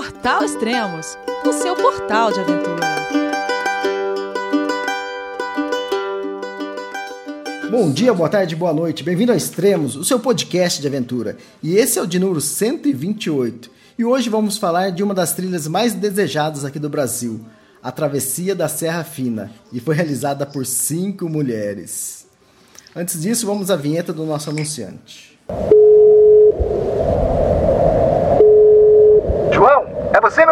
Portal Extremos, o seu portal de aventura. Bom dia, boa tarde, boa noite. Bem-vindo a Extremos, o seu podcast de aventura. E esse é o de número 128. E hoje vamos falar de uma das trilhas mais desejadas aqui do Brasil, a Travessia da Serra Fina, e foi realizada por cinco mulheres. Antes disso, vamos à vinheta do nosso anunciante. João, é você, meu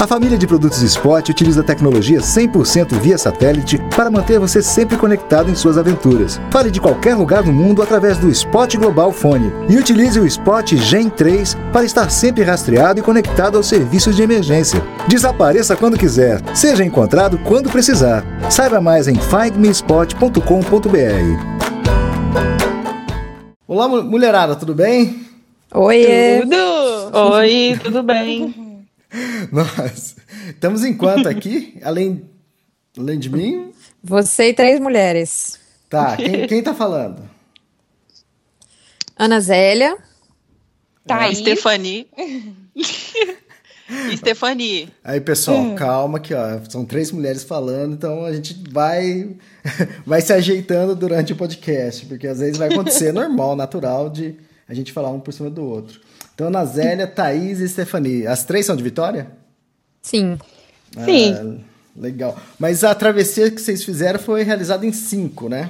A família de produtos Spot utiliza tecnologia 100% via satélite para manter você sempre conectado em suas aventuras. Fale de qualquer lugar do mundo através do Spot Global Fone e utilize o Spot Gen 3 para estar sempre rastreado e conectado aos serviços de emergência. Desapareça quando quiser, seja encontrado quando precisar. Saiba mais em findmespot.com.br. Olá, mulherada, tudo bem? Oi, tudo. Oi, tudo bem? Nós estamos em quanto aqui? Além, além de mim? Você e três mulheres. Tá, quem, quem tá falando? Ana Zélia. Tá, aí. Stephanie. Stephanie. Aí, pessoal, calma aqui, ó. São três mulheres falando, então a gente vai vai se ajeitando durante o podcast, porque às vezes vai acontecer normal, natural de a gente falar um por cima do outro. Então, Ana Zélia, Thaís e Stephanie. As três são de Vitória? Sim. Ah, Sim. Legal. Mas a travessia que vocês fizeram foi realizada em cinco, né?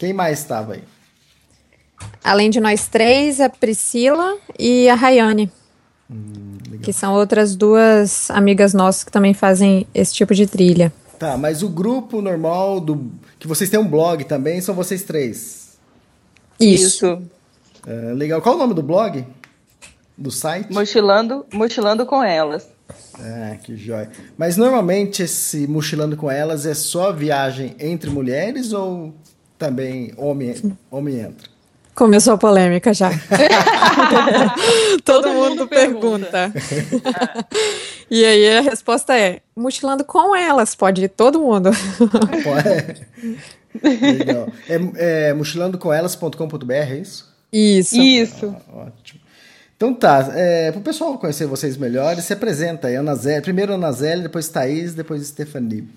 Quem mais estava aí? Além de nós três, a Priscila e a Rayane. Hum, que são outras duas amigas nossas que também fazem esse tipo de trilha. Tá, mas o grupo normal do que vocês têm um blog também são vocês três. Isso. Isso. É, legal. Qual o nome do blog? Do site? Mochilando, mochilando com elas. Ah, que jóia. Mas normalmente esse mochilando com elas é só viagem entre mulheres ou também homem, homem entra? Começou a polêmica já. Todo, Todo, mundo, mundo pergunta. pergunta. e aí a resposta é: mochilando com elas, pode ir todo mundo. Pode. Legal. É, é mochilandocomelas.com.br, é isso? Isso. Isso. Ah, ótimo. Então tá, é, para o pessoal conhecer vocês melhor, se apresenta aí, Ana Zé, primeiro Ana Zélia, depois Thaís, depois Stephanie.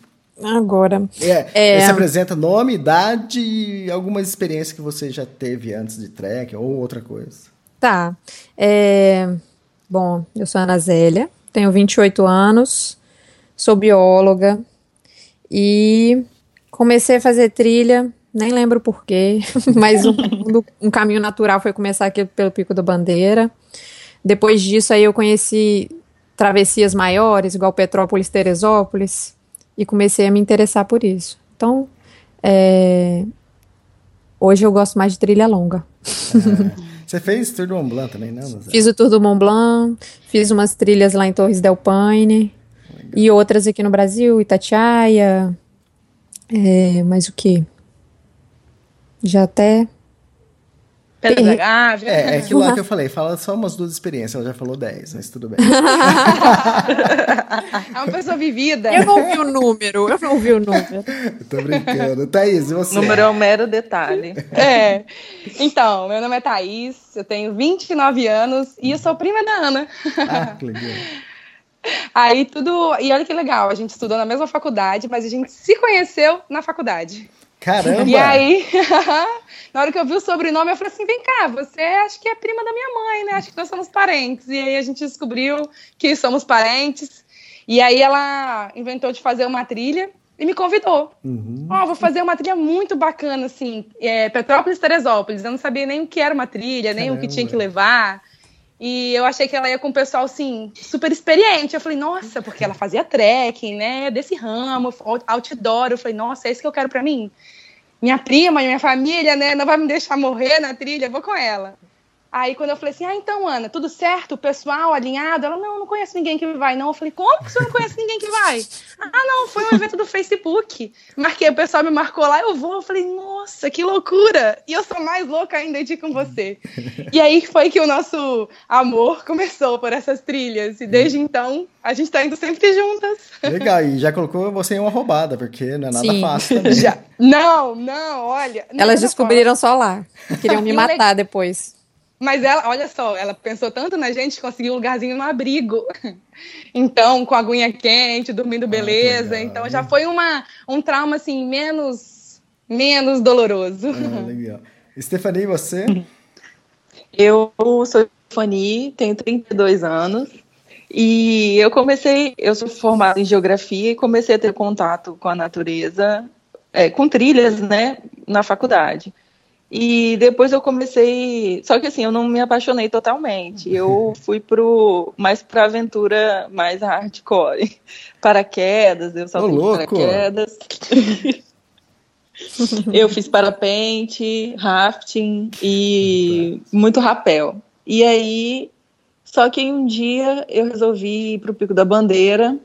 Agora. É, é... Se apresenta nome, idade e algumas experiências que você já teve antes de trek ou outra coisa. Tá. É... Bom, eu sou Ana Zélia, tenho 28 anos, sou bióloga e comecei a fazer trilha, nem lembro porquê, mas um, um caminho natural foi começar aqui pelo Pico da Bandeira. Depois disso, aí eu conheci travessias maiores, igual Petrópolis, Teresópolis, e comecei a me interessar por isso. Então, é... hoje eu gosto mais de trilha longa. É. Você fez Tour do Mont Blanc também? Né, fiz o Tour do Mont Blanc, fiz umas trilhas lá em Torres del Paine, Legal. e outras aqui no Brasil, Itatiaia, é, mais o que? Já até Pedra da Gávea. É, é aquilo lá que eu falei. Fala só umas duas experiências. Ela já falou dez, mas tudo bem. é uma pessoa vivida. Eu não vi o número. Eu não vi o número. tô brincando. Thaís, e você? Número é um mero detalhe. É. Então, meu nome é Thaís. Eu tenho 29 anos e eu sou prima da Ana. Ah, que legal. Aí tudo. E olha que legal, a gente estudou na mesma faculdade, mas a gente se conheceu na faculdade. Caramba! E aí, na hora que eu vi o sobrenome, eu falei assim: vem cá, você acho que é prima da minha mãe, né? Acho que nós somos parentes. E aí a gente descobriu que somos parentes. E aí ela inventou de fazer uma trilha e me convidou. Uhum. Ó, oh, vou fazer uma trilha muito bacana, assim, é, Petrópolis Teresópolis. Eu não sabia nem o que era uma trilha, nem Caramba. o que tinha que levar. E eu achei que ela ia com um pessoal, assim, super experiente. Eu falei, nossa, porque ela fazia trekking, né? Desse ramo, outdoor. Eu falei, nossa, é isso que eu quero para mim. Minha prima, minha família, né? Não vai me deixar morrer na trilha, vou com ela. Aí quando eu falei assim, ah, então, Ana, tudo certo? O pessoal alinhado? Ela, não, não conheço ninguém que vai, não. Eu falei, como que você não conhece ninguém que vai? Ah, não, foi um evento do Facebook. Marquei, o pessoal me marcou lá, eu vou. Eu falei, nossa, que loucura! E eu sou mais louca ainda de ir com você. E aí foi que o nosso amor começou por essas trilhas. E desde então, a gente tá indo sempre juntas. Legal, e já colocou você em uma roubada, porque não é nada Sim. fácil também. Já. Não, não, olha. não Elas descobriram só lá. Queriam me matar depois. Mas ela, olha só, ela pensou tanto na gente, conseguiu um lugarzinho no abrigo. Então, com a aguinha quente, dormindo beleza. legal. então já foi uma, um trauma assim menos menos doloroso. Ah, legal. Stephanie, e você? Eu sou Fanny, tenho 32 anos e eu comecei, eu sou formada em geografia e comecei a ter contato com a natureza, é, com trilhas, né, na faculdade. E depois eu comecei, só que assim, eu não me apaixonei totalmente. Eu fui pro mais para aventura mais hardcore, paraquedas, eu saltei louco! paraquedas. Eu fiz parapente, rafting e muito rapel. E aí, só que um dia eu resolvi ir pro Pico da Bandeira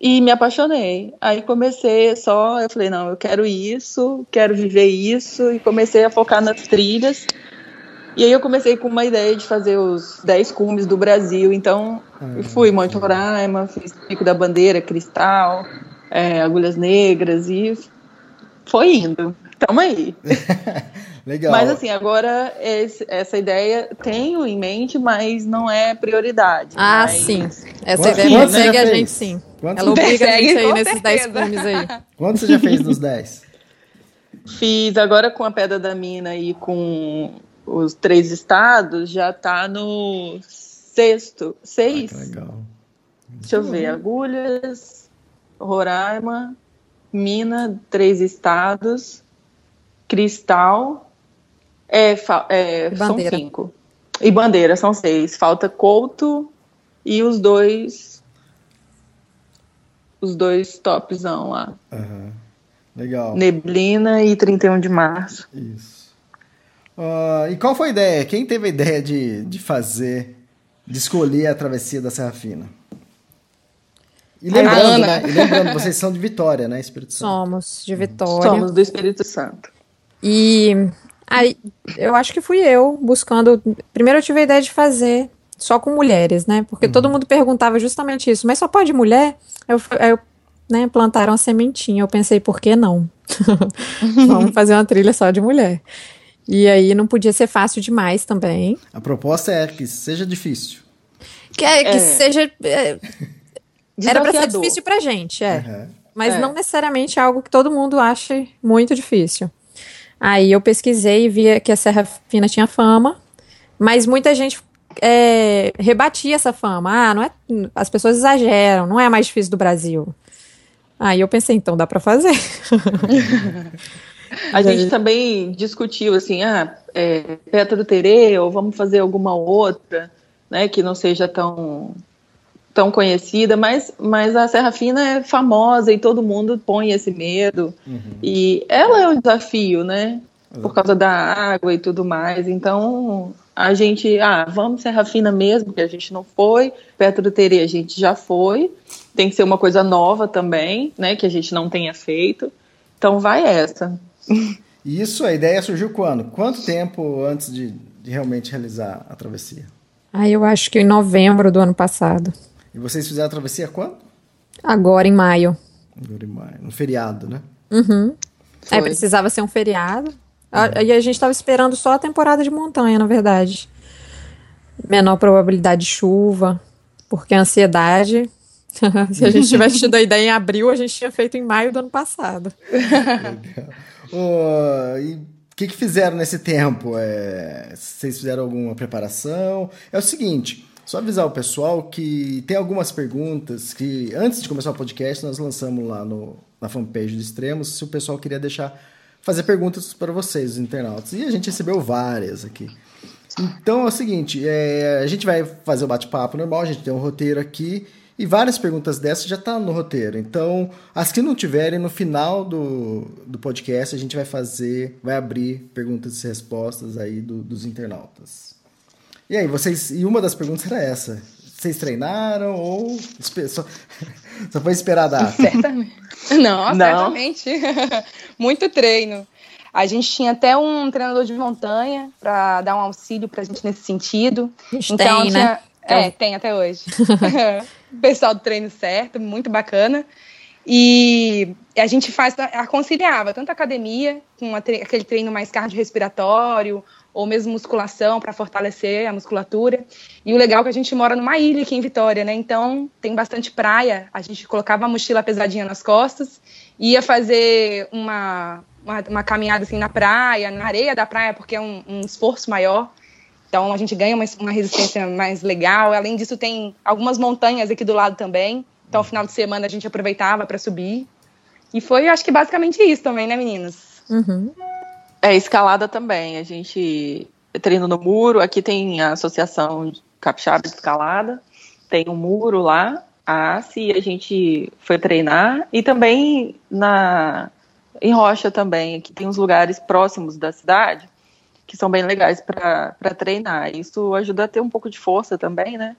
e me apaixonei. Aí comecei só, eu falei, não, eu quero isso, quero viver isso, e comecei a focar nas trilhas. E aí eu comecei com uma ideia de fazer os 10 cumes do Brasil. Então, eu fui Monte Roraima, fiz Pico da Bandeira, Cristal, é, Agulhas Negras e foi indo. Tamo aí. Legal. Mas assim, agora esse- essa ideia tenho em mente, mas não é prioridade. Ah, Mas- sim. Essa Quantos- ideia quantos persegue a fez? gente, sim. Quantos- Ela obriga a gente aí nesses 10 certeza. cumes aí. Quanto você já fez dos 10? Fiz agora com a Pedra da Mina e com os três estados, já tá no sexto. Seis? Ah, Legal. Deixa eu ver. Agulhas, Roraima, Mina, três estados, Cristal. É, é, são cinco. E bandeira, são seis. Falta Couto e os dois. Os dois topzão lá. Aham. Legal. Neblina e 31 de março. Isso. Ah, e qual foi a ideia? Quem teve a ideia de, de fazer, de escolher a travessia da Serra Fina? E lembrando, né? E lembrando, vocês são de Vitória, né, Espírito Santo? Somos de Vitória. Somos do Espírito Santo. E aí, eu acho que fui eu buscando. Primeiro eu tive a ideia de fazer só com mulheres, né? Porque todo mundo perguntava justamente isso, mas só pode mulher? Aí eu, eu né, plantaram a sementinha. Eu pensei, por que não? Vamos fazer uma trilha só de mulher. E aí não podia ser fácil demais também. A proposta é que seja difícil. Que, é, que É. seja. é, era pra ser difícil pra gente, é. Aham. Mas É. não necessariamente algo que todo mundo ache muito difícil. Aí eu pesquisei e vi que a Serra Fina tinha fama, mas muita gente é, rebatia essa fama. Ah, não é, as pessoas exageram, não é mais difícil do Brasil. Aí eu pensei, então dá pra fazer. A gente também discutiu assim, ah, é, Petro Terê, ou vamos fazer alguma outra, né, que não seja tão tão conhecida, mas, mas a Serra Fina é famosa e todo mundo põe esse medo. E ela é um desafio, né? Por causa da água e tudo mais. Então, a gente, ah, vamos Serra Fina mesmo, que a gente não foi. Petro Terê a gente já foi. Tem que ser uma coisa nova também, né, que a gente não tenha feito. Então, vai essa. E isso, a ideia surgiu quando? Quanto tempo antes de, de realmente realizar a travessia? Aí eu acho que em novembro do ano passado. E vocês fizeram a travessia quando? Agora em maio. Agora em maio, No feriado, né? Aí precisava ser um feriado. A- E a gente estava esperando só a temporada de montanha, na verdade. Menor probabilidade de chuva, porque a ansiedade. Se a gente tivesse tido a ideia em abril, a gente tinha feito em maio do ano passado. Ô, e o que, que fizeram nesse tempo? É, vocês fizeram alguma preparação? É o seguinte, só avisar o pessoal que tem algumas perguntas que, antes de começar o podcast, nós lançamos lá no, na fanpage do Extremos, se o pessoal queria deixar, fazer perguntas para vocês, os internautas. E a gente recebeu várias aqui. Então é o seguinte, é, a gente vai fazer o bate-papo normal, a gente tem um roteiro aqui e várias perguntas dessas já tá no roteiro. Então, as que não tiverem, no final do, do podcast, a gente vai fazer, vai abrir perguntas e respostas aí do- dos internautas. E aí, vocês. E uma das perguntas era essa. Vocês treinaram ou só, só foi esperar a data? Certamente. Não, Não. certamente. Muito treino. A gente tinha até um treinador de montanha para dar um auxílio para a gente nesse sentido. A gente então, tem, tinha, né? É, tem até hoje. o pessoal do treino certo, muito bacana. E a gente faz, aconselhava tanto a academia, com aquele treino mais cardiorrespiratório, ou mesmo musculação para fortalecer a musculatura. E o legal é que a gente mora numa ilha aqui em Vitória, né? Então tem bastante praia. A gente colocava a mochila pesadinha nas costas, ia fazer uma, uma, uma caminhada assim na praia, na areia da praia, porque é um, um esforço maior. Então a gente ganha uma, uma resistência mais legal. Além disso, tem algumas montanhas aqui do lado também. Então, final de semana a gente aproveitava para subir. E foi, acho que basicamente isso também, né, meninas? Uhum. É, escalada também. A gente treina no muro. Aqui tem a Associação Capixaba de Escalada. Tem um muro lá, a ACE, a gente foi treinar. E também na em Rocha também. Aqui tem uns lugares próximos da cidade que são bem legais para treinar. Isso ajuda a ter um pouco de força também, né?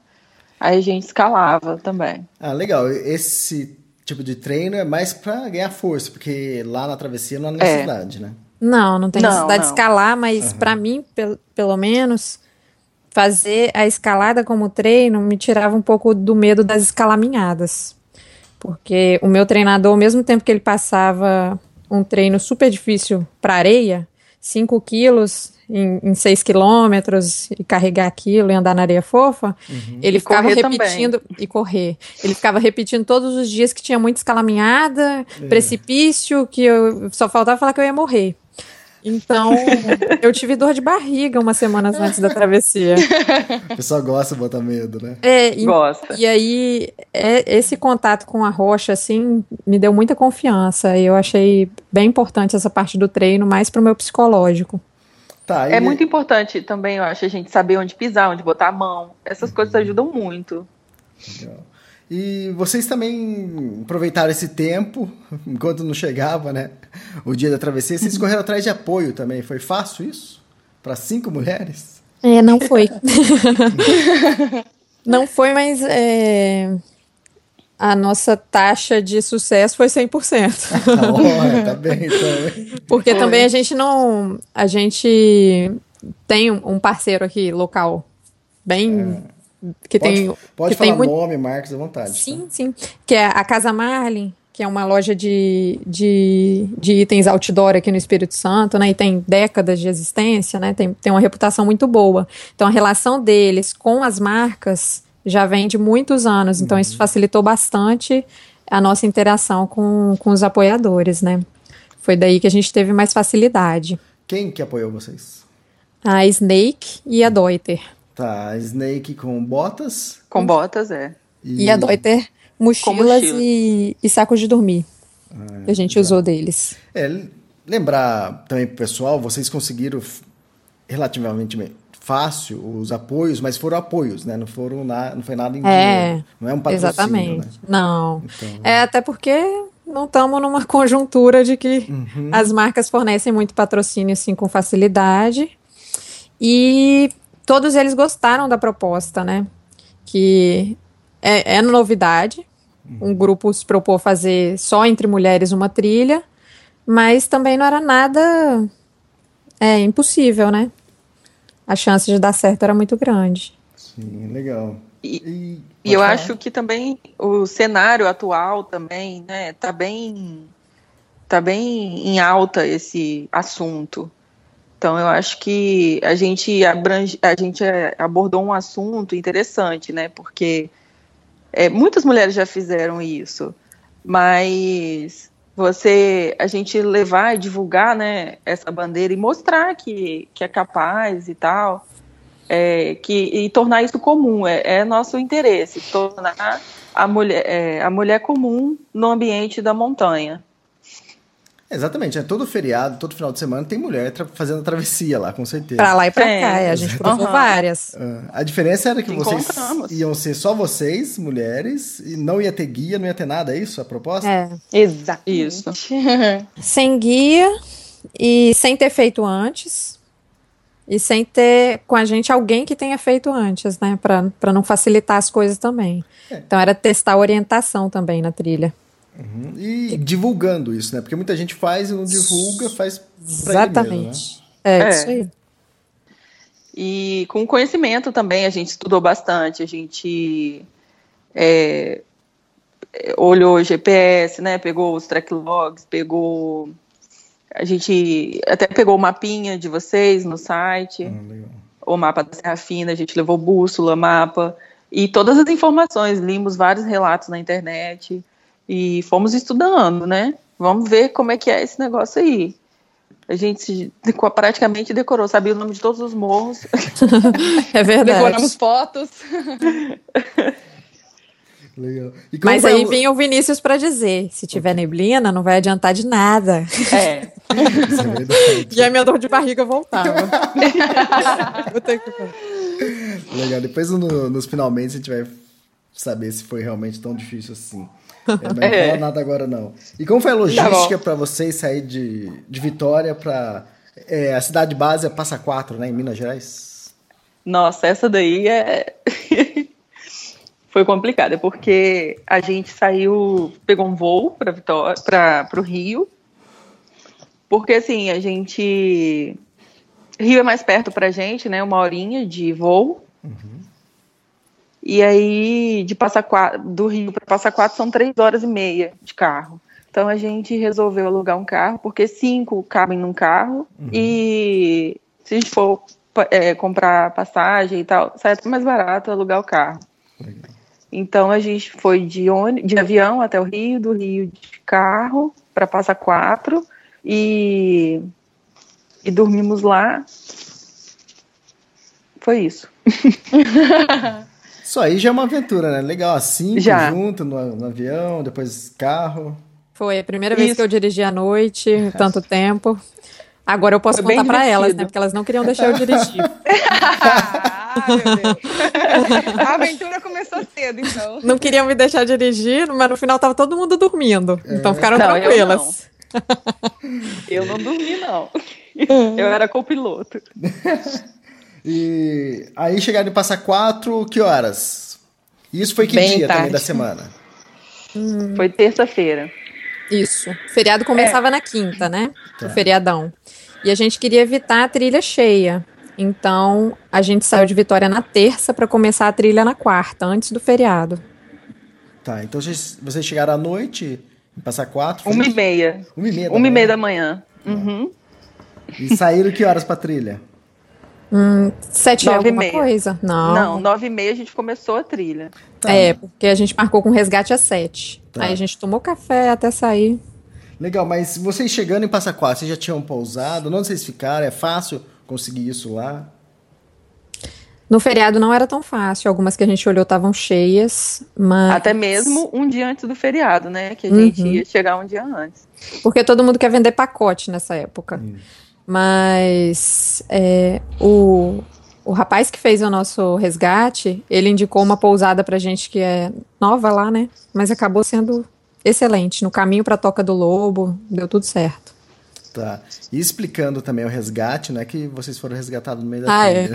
Aí a gente escalava também. Ah, legal. Esse tipo de treino é mais para ganhar força, porque lá na travessia não há é. necessidade, é. né? Não, não tem não, necessidade não. de escalar, mas uhum. para mim, pelo, pelo menos, fazer a escalada como treino me tirava um pouco do medo das escalaminhadas. Porque o meu treinador, ao mesmo tempo que ele passava um treino super difícil para areia, 5 quilos em, em 6 quilômetros e carregar aquilo e andar na areia fofa, uhum. ele e ficava repetindo também. e correr. Ele ficava repetindo todos os dias que tinha muita escalaminhada, é. precipício, que eu só faltava falar que eu ia morrer. Então, eu tive dor de barriga umas semanas antes da travessia. O pessoal gosta de botar medo, né? É, e, gosta. E aí, é, esse contato com a rocha, assim, me deu muita confiança. E eu achei bem importante essa parte do treino, mais pro meu psicológico. Tá, é muito importante também, eu acho, a gente saber onde pisar, onde botar a mão. Essas coisas ajudam muito. Legal. E vocês também aproveitaram esse tempo, enquanto não chegava, né? O dia da travessia, vocês correram atrás de apoio também. Foi fácil isso? Para cinco mulheres? É, não foi. não foi, mas é, a nossa taxa de sucesso foi 100%. oh, tá bem, então. Porque foi. também a gente não. A gente tem um parceiro aqui local bem. É que pode, tem pode que falar tem muito... nome, marcas à vontade. Sim, tá? sim. Que é a Casa Marlin, que é uma loja de, de, de, itens outdoor aqui no Espírito Santo, né? E tem décadas de existência, né? Tem, tem uma reputação muito boa. Então a relação deles com as marcas já vem de muitos anos. Então uhum. isso facilitou bastante a nossa interação com, com os apoiadores, né? Foi daí que a gente teve mais facilidade. Quem que apoiou vocês? A Snake e a Deuter. Tá, Snake com botas. Com botas, é. E, e a Deuter mochilas e, e, sacos de dormir. Ah, que a gente usou deles. É, lembrar também pro pessoal, vocês conseguiram relativamente fácil os apoios, mas foram apoios, né? Não foram na, não foi nada em é, dinheiro. Não é um patrocínio, Exatamente. Né? Não. Então, é até porque não estamos numa conjuntura de que uhum. as marcas fornecem muito patrocínio assim com facilidade. E todos eles gostaram da proposta, né? Que é, é novidade. Um grupo se propôs fazer só entre mulheres uma trilha, mas também não era nada é, impossível, né? A chance de dar certo era muito grande. Sim, legal. E, e eu falar? acho que também o cenário atual também, né, tá bem tá bem em alta esse assunto. Então eu acho que a gente abrange, a gente é, abordou um assunto interessante, né? Porque é, muitas mulheres já fizeram isso, mas você, a gente levar e divulgar, né, essa bandeira e mostrar que, que é capaz e tal, é, que, e tornar isso comum, é, é nosso interesse, tornar a mulher, é, a mulher comum no ambiente da montanha. Exatamente, é todo feriado, todo final de semana tem mulher fazendo travessia lá, com certeza. Pra lá e pra é. cá, a gente provou uhum. várias. Uh, a diferença era que vocês iam ser só vocês, mulheres, e não ia ter guia, não ia ter nada, é isso a proposta? É, exato. Isso. sem guia e sem ter feito antes. E sem ter com a gente alguém que tenha feito antes, né? Para não facilitar as coisas também. É. Então era testar a orientação também na trilha. Uhum. E divulgando isso, né? Porque muita gente faz e não divulga, faz Exatamente. Mesmo, né? é, é, isso aí. E com conhecimento também, a gente estudou bastante, a gente é, olhou o GPS, né? Pegou os track logs, pegou. A gente até pegou o mapinha de vocês no site, ah, o mapa da Serra Fina, a gente levou bússola, mapa e todas as informações, limos vários relatos na internet e fomos estudando, né? Vamos ver como é que é esse negócio aí. A gente praticamente decorou, sabia o nome de todos os morros. é verdade. Decoramos fotos. Legal. Mas aí o... vinha o Vinícius para dizer: se tiver neblina, não vai adiantar de nada. É. e a minha dor de barriga voltava. Legal. Depois no, nos finalmente a gente vai saber se foi realmente tão difícil assim. É, não é. fala nada agora, não. E como foi a tá logística para vocês sair de, de Vitória para. É, a cidade base é Passa Quatro, né, em Minas Gerais? Nossa, essa daí é. foi complicada, porque a gente saiu, pegou um voo para Vitória, para o Rio, porque assim, a gente. Rio é mais perto pra gente, né? Uma horinha de voo. Uhum. E aí, de Passa Quatro, do Rio para Passa Quatro são três horas e meia de carro. Então a gente resolveu alugar um carro, porque cinco cabem num carro. Uhum. E se a gente for é, comprar passagem e tal, sai até mais barato alugar o carro. Legal. Então a gente foi de, de avião até o Rio, do Rio de carro para Passa Quatro e, e dormimos lá. Foi isso. Isso aí já é uma aventura, né? Legal, assim, já. junto no, no, avião, depois carro. Foi a primeira vez Isso. que eu dirigi à noite, tanto tempo. Agora eu posso Foi contar para elas, né? Porque elas não queriam deixar eu dirigir. a aventura começou cedo, então. Não queriam me deixar dirigir, mas no final tava todo mundo dormindo. É. Então ficaram não, tranquilas. Eu não. eu não dormi, não. Eu era copiloto. E aí chegaram em Passa Quatro, que horas? Isso foi que Bem dia tarde. também da semana? Hum. Foi terça-feira. Isso. O feriado começava é. na quinta, né? Tá. O feriadão. E a gente queria evitar a trilha cheia. Então, a gente saiu de Vitória na terça para começar a trilha na quarta, antes do feriado. Tá, então vocês, vocês chegaram à noite em Passa Quatro? Uma e meia. Uma e meia da Uma manhã. e meia da manhã. Uhum. E saíram que horas pra trilha? Hum, sete nove é alguma meia. coisa? Não. Não, nove e meia a gente começou a trilha. Tá. É, porque a gente marcou com resgate às sete. Tá. Aí a gente tomou café até sair. Legal, mas vocês chegando em Passa Quatro, vocês já tinham pousado? Onde vocês ficaram? É fácil conseguir isso lá? No feriado não era tão fácil. Algumas que a gente olhou estavam cheias, mas. Até mesmo um dia antes do feriado, né? Que a gente uhum. ia chegar um dia antes. Porque todo mundo quer vender pacote nessa época. Uhum. Mas é, o, o rapaz que fez o nosso resgate, ele indicou uma pousada pra gente que é nova lá, né? Mas acabou sendo excelente. No caminho pra Toca do Lobo, deu tudo certo. Tá. E explicando também o resgate, não é que vocês foram resgatados no meio da ah, é.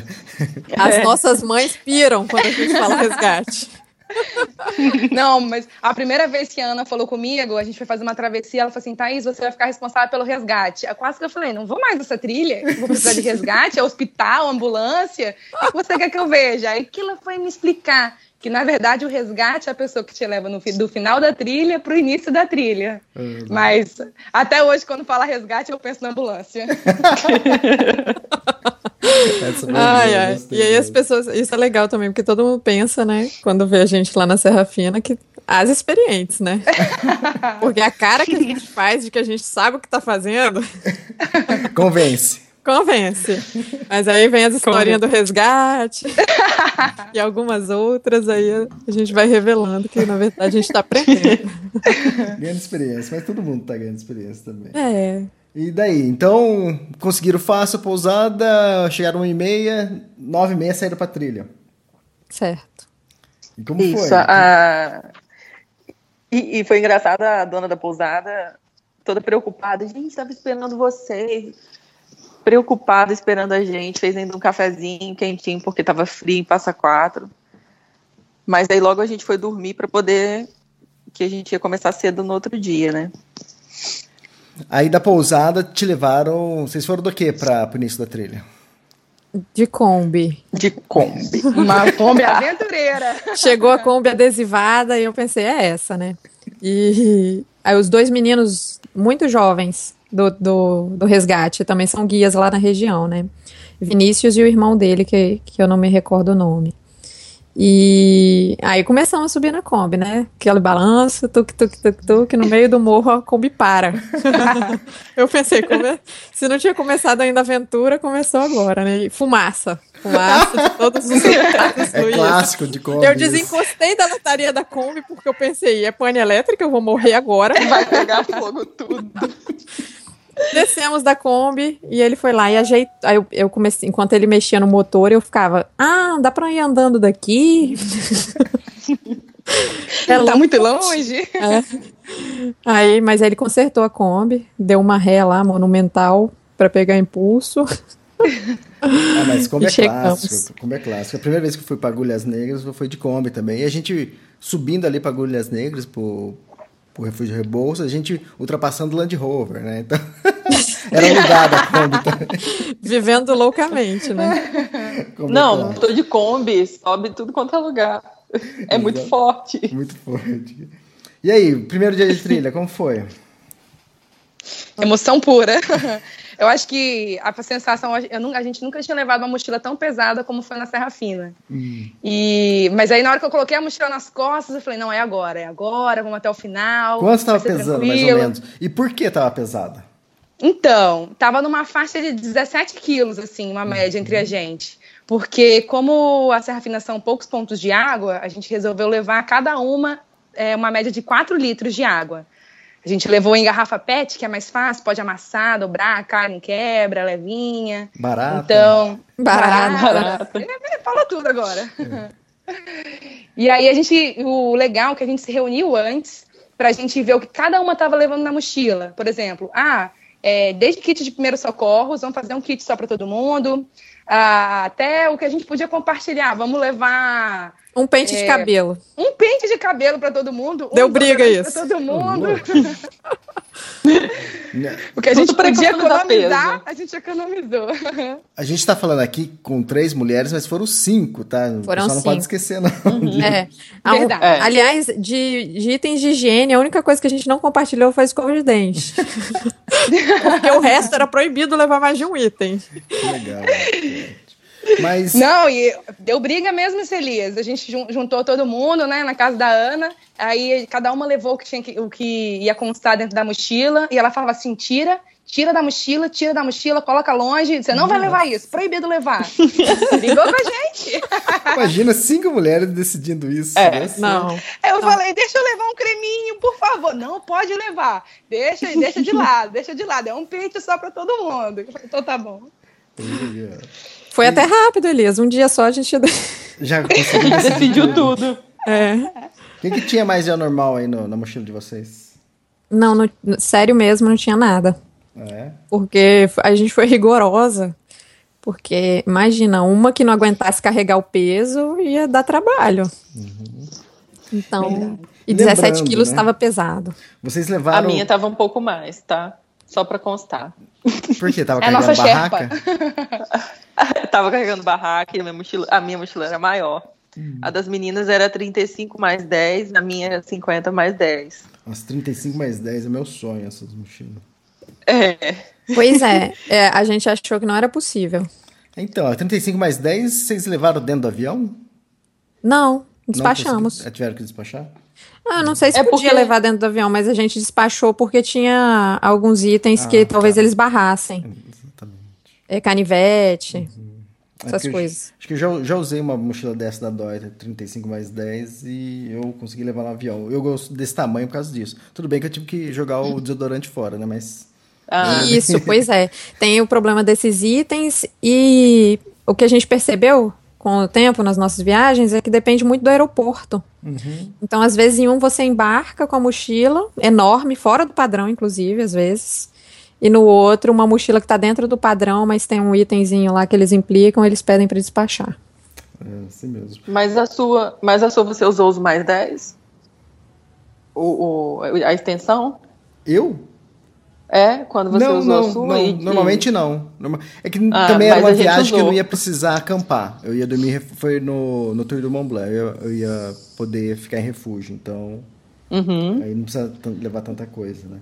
As nossas mães piram quando a gente fala resgate. Não, mas a primeira vez que a Ana falou comigo, a gente foi fazer uma travessia, ela falou assim, Thaís, você vai ficar responsável pelo resgate. Eu quase que eu falei, não vou mais nessa trilha, vou precisar de resgate, é hospital, ambulância, o que você quer que eu veja? Aí que ela foi me explicar que na verdade o resgate é a pessoa que te leva no, do final da trilha para o início da trilha. Uhum. Mas até hoje, quando fala resgate, eu penso na ambulância. ai, ai. E aí as pessoas. Isso é legal também, porque todo mundo pensa, né? Quando vê a gente lá na Serra Fina, que as experientes, né? Porque a cara que a gente faz de que a gente sabe o que tá fazendo. Convence. Convence. Mas aí vem as historinhas do resgate e algumas outras, aí a gente vai revelando que, na verdade, a gente está aprendendo. Ganhando experiência, mas todo mundo está ganhando experiência também. É. E daí? Então, conseguiram fácil a pousada, chegaram uma e meia, nove e meia saíram pra trilha. Certo. E como Isso, foi? A... E, e, foi engraçado a dona da pousada toda preocupada. Gente, estava esperando vocês. preocupada esperando a gente, fez ainda um cafezinho quentinho porque tava frio em Passa Quatro. Mas aí logo a gente foi dormir para poder que a gente ia começar cedo no outro dia, né? Aí da pousada te levaram. Vocês foram do que para o início da trilha? De Kombi. De Kombi. Uma Kombi aventureira. Chegou a Kombi adesivada e eu pensei, é essa, né? E aí os dois meninos muito jovens do, do, do resgate também são guias lá na região, né? Vinícius e o irmão dele, que, que eu não me recordo o nome. E aí começamos a subir na Kombi, né? Aquele balanço, tuk, tuk, tuk, tuk, no meio do morro a Kombi para. eu pensei, come... se não tinha começado ainda a aventura, começou agora, né? E fumaça. Fumaça de todos os lados. É clássico de Kombi. Eu desencostei da lataria da Kombi porque eu pensei, é pane elétrica, eu vou morrer agora. Vai pegar fogo tudo. Descemos da Kombi e ele foi lá e ajeitou. Aí eu, eu, comecei, enquanto ele mexia no motor, eu ficava, ah, dá pra ir andando daqui? é tá muito longe. É. Aí, mas aí ele consertou a Kombi, deu uma ré lá, monumental, para pegar impulso. Ah, mas Kombi é clássico. Kombi é clássico. A primeira vez que eu fui para Agulhas Negras foi de Kombi também. E a gente subindo ali para Agulhas Negras, pro, pro Refúgio Rebouças, a gente ultrapassando Land Rover, né? Então, era lugar da Kombi também. Vivendo loucamente, né? Kombi Não, é tô de Kombi, sobe tudo quanto é lugar. É muito forte. Muito forte. E aí, primeiro dia de trilha, como foi? Emoção pura. Eu acho que a sensação, a gente nunca tinha levado uma mochila tão pesada como foi na Serra Fina. Hum. E, mas aí na hora que eu coloquei a mochila nas costas, eu falei, não, é agora, é agora, vamos até o final. Quanto estava pesando, tranquilo. mais ou menos? E por que estava pesada? Então, estava numa faixa de 17 quilos, assim, uma média entre a uhum. gente. Porque como a Serra Fina são poucos pontos de água, a gente resolveu levar cada uma é, uma média de 4 litros de água. A gente levou em garrafa PET, que é mais fácil, pode amassar, dobrar, a carne quebra, levinha. Barato. Então, barato. barato. Fala tudo agora. É. E aí a gente, o legal é que a gente se reuniu antes para a gente ver o que cada uma estava levando na mochila. Por exemplo, ah, é, desde kit de primeiros socorros, vamos fazer um kit só para todo mundo, ah, até o que a gente podia compartilhar. Vamos levar um pente é, de cabelo. Um pente de cabelo para todo mundo. Deu um briga isso. Pra todo mundo. o que a gente podia economizar, a gente economizou. A gente está falando aqui com três mulheres, mas foram cinco, tá? Foram cinco. não pode esquecer, não. Uhum. É. Verdade. É. Aliás, de, de, itens de higiene, a única coisa que a gente não compartilhou foi a escova de dente. Porque o resto era proibido levar mais de um item. Legal. Mas... Não, e deu briga mesmo, Elias. A gente juntou todo mundo, né, na casa da Ana. Aí cada uma levou o que, tinha que, o que ia constar dentro da mochila. E ela falava assim: tira, tira da mochila, tira da mochila, coloca longe. Você não vai levar isso, proibido levar. Brigou com a gente. Imagina cinco mulheres decidindo isso. É, né? não. Eu não. falei: deixa eu levar um creminho, por favor. Não pode levar. Deixa, deixa de lado, deixa de lado. É um pente só para todo mundo. Eu falei, então tá bom. Foi e... até rápido, Elias. Um dia só a gente já conseguiu decidiu tudo. É. O que, que tinha mais de anormal aí no, na mochila de vocês? Não, no, sério mesmo, não tinha nada. É? Porque a gente foi rigorosa. Porque, imagina, uma que não aguentasse carregar o peso ia dar trabalho. Uhum. Então, e 17 Lembrando, quilos estava né? pesado. Vocês levaram... A minha estava um pouco mais, tá? Só para constar. Por quê? Tava é carregando barraca? tava carregando barraca e a minha mochila, a minha mochila era maior. Hum. A das meninas era 35 mais 10, a minha 50 mais 10. As 35 mais 10 é meu sonho, essas mochilas. É. Pois é, é, a gente achou que não era possível. Então, a 35 mais 10 vocês levaram dentro do avião? Não, despachamos. Não tiveram que despachar? Ah, não sei se é podia porque... levar dentro do avião, mas a gente despachou porque tinha alguns itens ah, que tá. talvez eles barrassem. Exatamente. É, canivete, uhum. É essas coisas. Eu, acho que eu já, já usei uma mochila dessa da Dói, 35 mais 10, e eu consegui levar no avião. Eu gosto desse tamanho por causa disso. Tudo bem que eu tive que jogar o desodorante fora, né? Mas. Ah. Isso, pois é. Tem o problema desses itens e o que a gente percebeu com o tempo nas nossas viagens é que depende muito do aeroporto. Uhum. Então, às vezes, em um você embarca com a mochila enorme, fora do padrão, inclusive, às vezes. E no outro, uma mochila que tá dentro do padrão, mas tem um itemzinho lá que eles implicam, eles pedem para despachar. É assim mesmo. Mas a sua, mas a sua você usou os mais 10? O, o, a extensão? Eu? É, quando você não, usou não, a sua? não, e- normalmente não. É que Ah, também era uma viagem que eu usou. não ia precisar acampar. Eu ia dormir, foi no, no Tour do Mont Blanc. Eu, eu ia poder ficar em refúgio, então Uhum. aí não precisa levar tanta coisa, né?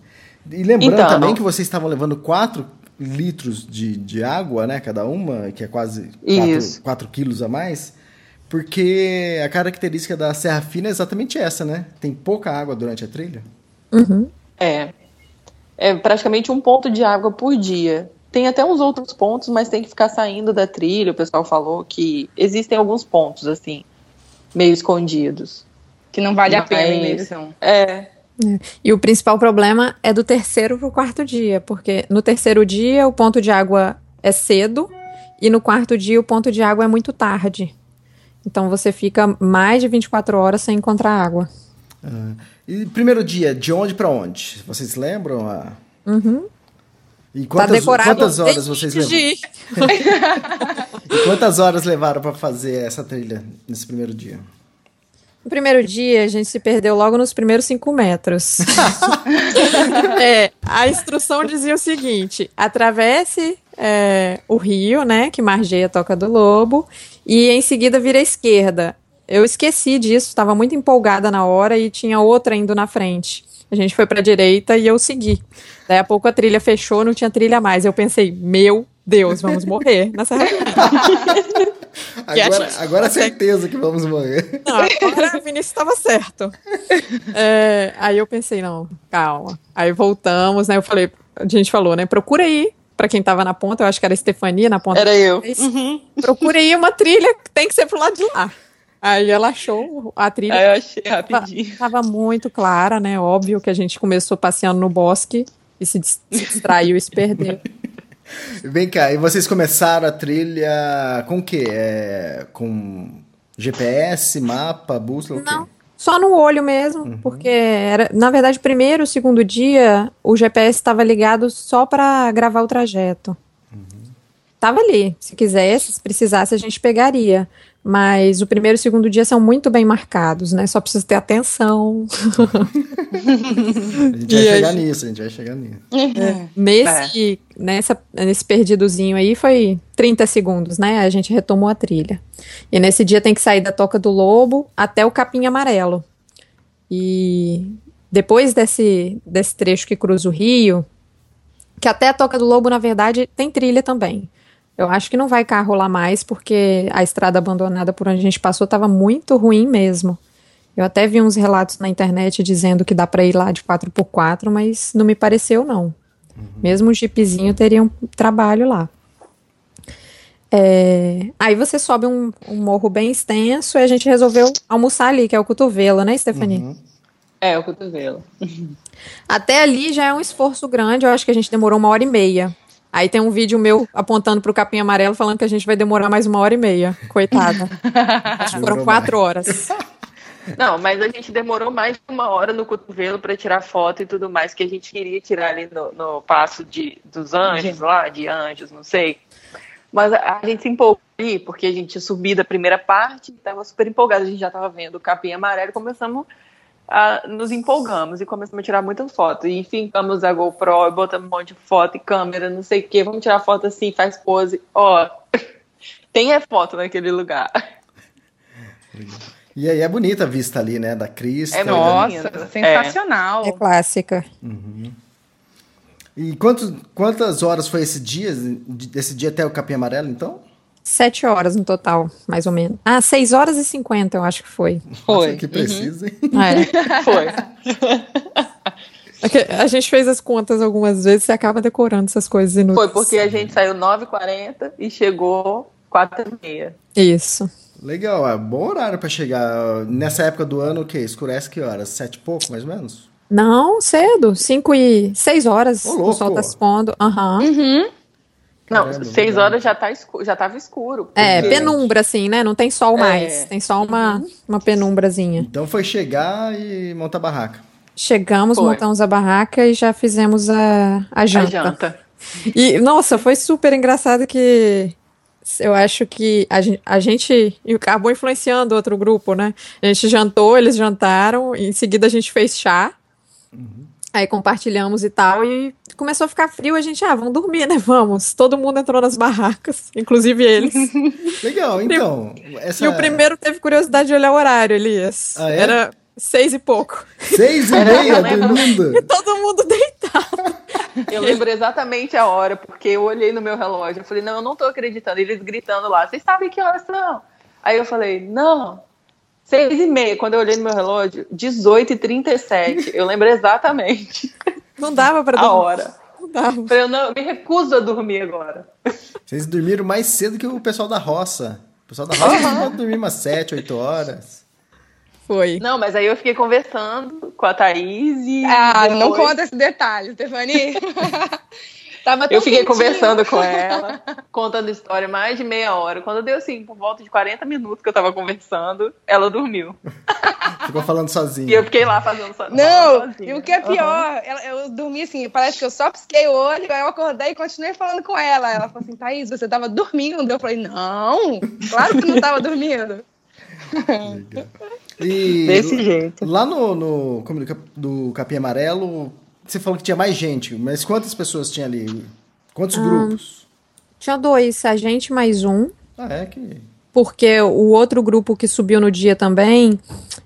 E lembrando Então. também que vocês estavam levando 4 litros de, de água, né, cada uma, que é quase Isso. 4 quilos a mais, porque a característica da Serra Fina é exatamente essa, né? Tem pouca água durante a trilha. É. É praticamente um ponto de água por dia. Tem até uns outros pontos, mas tem que ficar saindo da trilha. O pessoal falou que existem alguns pontos, assim, meio escondidos. Que não vale a Mas- pena a imersão. É. E o principal problema é do terceiro pro quarto dia, porque no terceiro dia o ponto de água é cedo e no quarto dia o ponto de água é muito tarde. Então você fica mais de 24 horas sem encontrar água. Ah, e primeiro dia, de onde pra onde? Vocês lembram? Ah, E tá quantas, decorado quantas horas vocês levaram? E quantas horas levaram pra fazer essa trilha nesse primeiro dia? No primeiro dia, a gente se perdeu logo nos primeiros cinco metros. É, a instrução dizia o seguinte: atravesse é, o rio, né, que margeia a Toca do Lobo, e em seguida vira à esquerda. Eu esqueci disso, estava muito empolgada na hora e tinha outra indo na frente. A gente foi para a direita e eu segui. Daí a pouco a trilha fechou, não tinha trilha mais. Eu pensei, meu Deus, vamos morrer na Serra Fina. Que a Agora, gente agora é certeza que vamos morrer. Não, agora o Vinícius estava certo. É, aí eu pensei, não, calma. Aí voltamos, né? Eu falei, a gente falou, né? Procura aí, pra quem tava na ponta, eu acho que era a Estefania na ponta. Era eu. Mas Procura aí uma trilha que tem que ser pro lado de lá. Aí ela achou a trilha. Aí eu achei Tava, rapidinho. tava muito clara, né? Óbvio que a gente começou passeando no bosque e se, dis- se distraiu e se perdeu. Vem cá, e vocês começaram a trilha com o quê? É, com GPS, mapa, bússola, o quê? Não, só no olho mesmo, porque era, na verdade, primeiro, segundo dia, o GPS estava ligado só para gravar o trajeto. Tava ali, se quisesse, se precisasse, a gente pegaria. Mas o primeiro e o segundo dia são muito bem marcados, né? Só precisa ter atenção. A gente vai E chegar gente- nisso, a gente vai chegar nisso. Nesse, nessa, nesse perdidozinho aí foi 30 segundos, né? A gente retomou a trilha. E nesse dia tem que sair da Toca do Lobo até o Capim Amarelo. E depois desse, desse trecho que cruza o rio, que até a Toca do Lobo, na verdade, tem trilha também. Eu acho que não vai carro lá mais, porque a estrada abandonada por onde a gente passou estava muito ruim mesmo. Eu até vi uns relatos na internet dizendo que dá para ir lá de 4x4, mas não me pareceu, não. Mesmo o jeepzinho teria um trabalho lá. É, Aí você sobe um, um morro bem extenso e a gente resolveu almoçar ali, que é o cotovelo, né, Stephanie? É, o cotovelo. Até ali já é um esforço grande, eu acho que a gente demorou uma hora e meia. Aí tem um vídeo meu apontando pro capim amarelo falando que a gente vai demorar mais uma hora e meia. Coitada. Acho que foram Demorou quatro horas. Não, mas a gente demorou mais de uma hora no cotovelo para tirar foto e tudo mais que a gente queria tirar ali no, no passo de, dos anjos lá, de anjos, não sei. Mas a, a gente se empolgou ali, porque a gente subiu da primeira parte, estava super empolgado, a gente já estava vendo o capim amarelo e começamos nos empolgamos e começamos a tirar muitas fotos. E fincamos a GoPro e botamos um monte de foto e câmera, não sei o que, vamos tirar foto assim, faz pose. Ó, tem é foto naquele lugar. E aí é bonita a vista ali, né? Da Crista. É bonito. Nossa, Lindo. sensacional. É clássica. E quantos, quantas horas foi esse dia? Desse dia até o Capim Amarelo, então? Sete horas no total, mais ou menos. Ah, seis horas e cinquenta, eu acho que foi. Foi. Nossa, que preciso, hein? É. Foi. É A gente fez as contas algumas vezes e acaba decorando essas coisas inúteis. Foi porque a gente saiu 9h40 e chegou 4h30. Isso. Legal, é bom horário pra chegar. Nessa época do ano, o quê? Escurece que horas? Sete e pouco, mais ou menos? Não, cedo. Cinco e seis horas. Ô, louco. o sol tá se pondo. Aham. Não, Caramba, 6 legal. horas já, tá escuro, já tava escuro. É, penumbra, assim, né? Não tem sol É. mais. Tem só uma, uma penumbrazinha. Então foi chegar e montar barraca. Chegamos, Foi. montamos a barraca e já fizemos a, a A janta. janta. E, nossa, foi super engraçado que eu acho que a gen- a gente, acabou influenciando outro grupo, né? A gente jantou, eles jantaram, e em seguida a gente fez chá. Aí compartilhamos e tal, e começou a ficar frio, a gente, ah, vamos dormir, né? Vamos. Todo mundo entrou nas barracas, inclusive eles. Legal, então. Essa... E o primeiro teve curiosidade de olhar o horário, Elias. Ah, é? Era seis e pouco. Seis e meia eu lembro. dormindo. Todo mundo deitado. Eu lembro exatamente a hora, porque eu olhei no meu relógio. Eu falei, não, eu não tô acreditando. Eles gritando lá, vocês sabem que horas são? Aí eu falei, não, seis e meia. Quando eu olhei no meu relógio, 18 e 37. Eu lembro exatamente Não dava pra a dormir. hora. Não dava. Eu não, eu me recuso a dormir agora. Vocês dormiram mais cedo que o pessoal da roça. O pessoal da roça pode dormir umas sete, oito horas. Foi. Não, mas aí eu fiquei conversando com a Thaís e. Ah, não depois conta esse detalhe, Stefani. Tava Eu fiquei quentinho. conversando com ela, contando história mais de meia hora. Quando deu assim, por volta de 40 minutos que eu tava conversando, ela dormiu. Ficou falando E sozinho. eu fiquei lá fazendo so Não, sozinha. e o que é pior, ela- eu dormi assim, parece que eu só pisquei o olho, aí eu acordei e continuei falando com ela. Ela falou assim, Thaís, você tava dormindo? Eu falei, não, claro que não tava dormindo. E Desse jeito. lá no, no do Cap- do Capim Amarelo, você falou que tinha mais gente, mas quantas pessoas tinha ali? Quantos grupos? Tinha dois, a gente mais um. Ah, é que. porque o outro grupo que subiu no dia também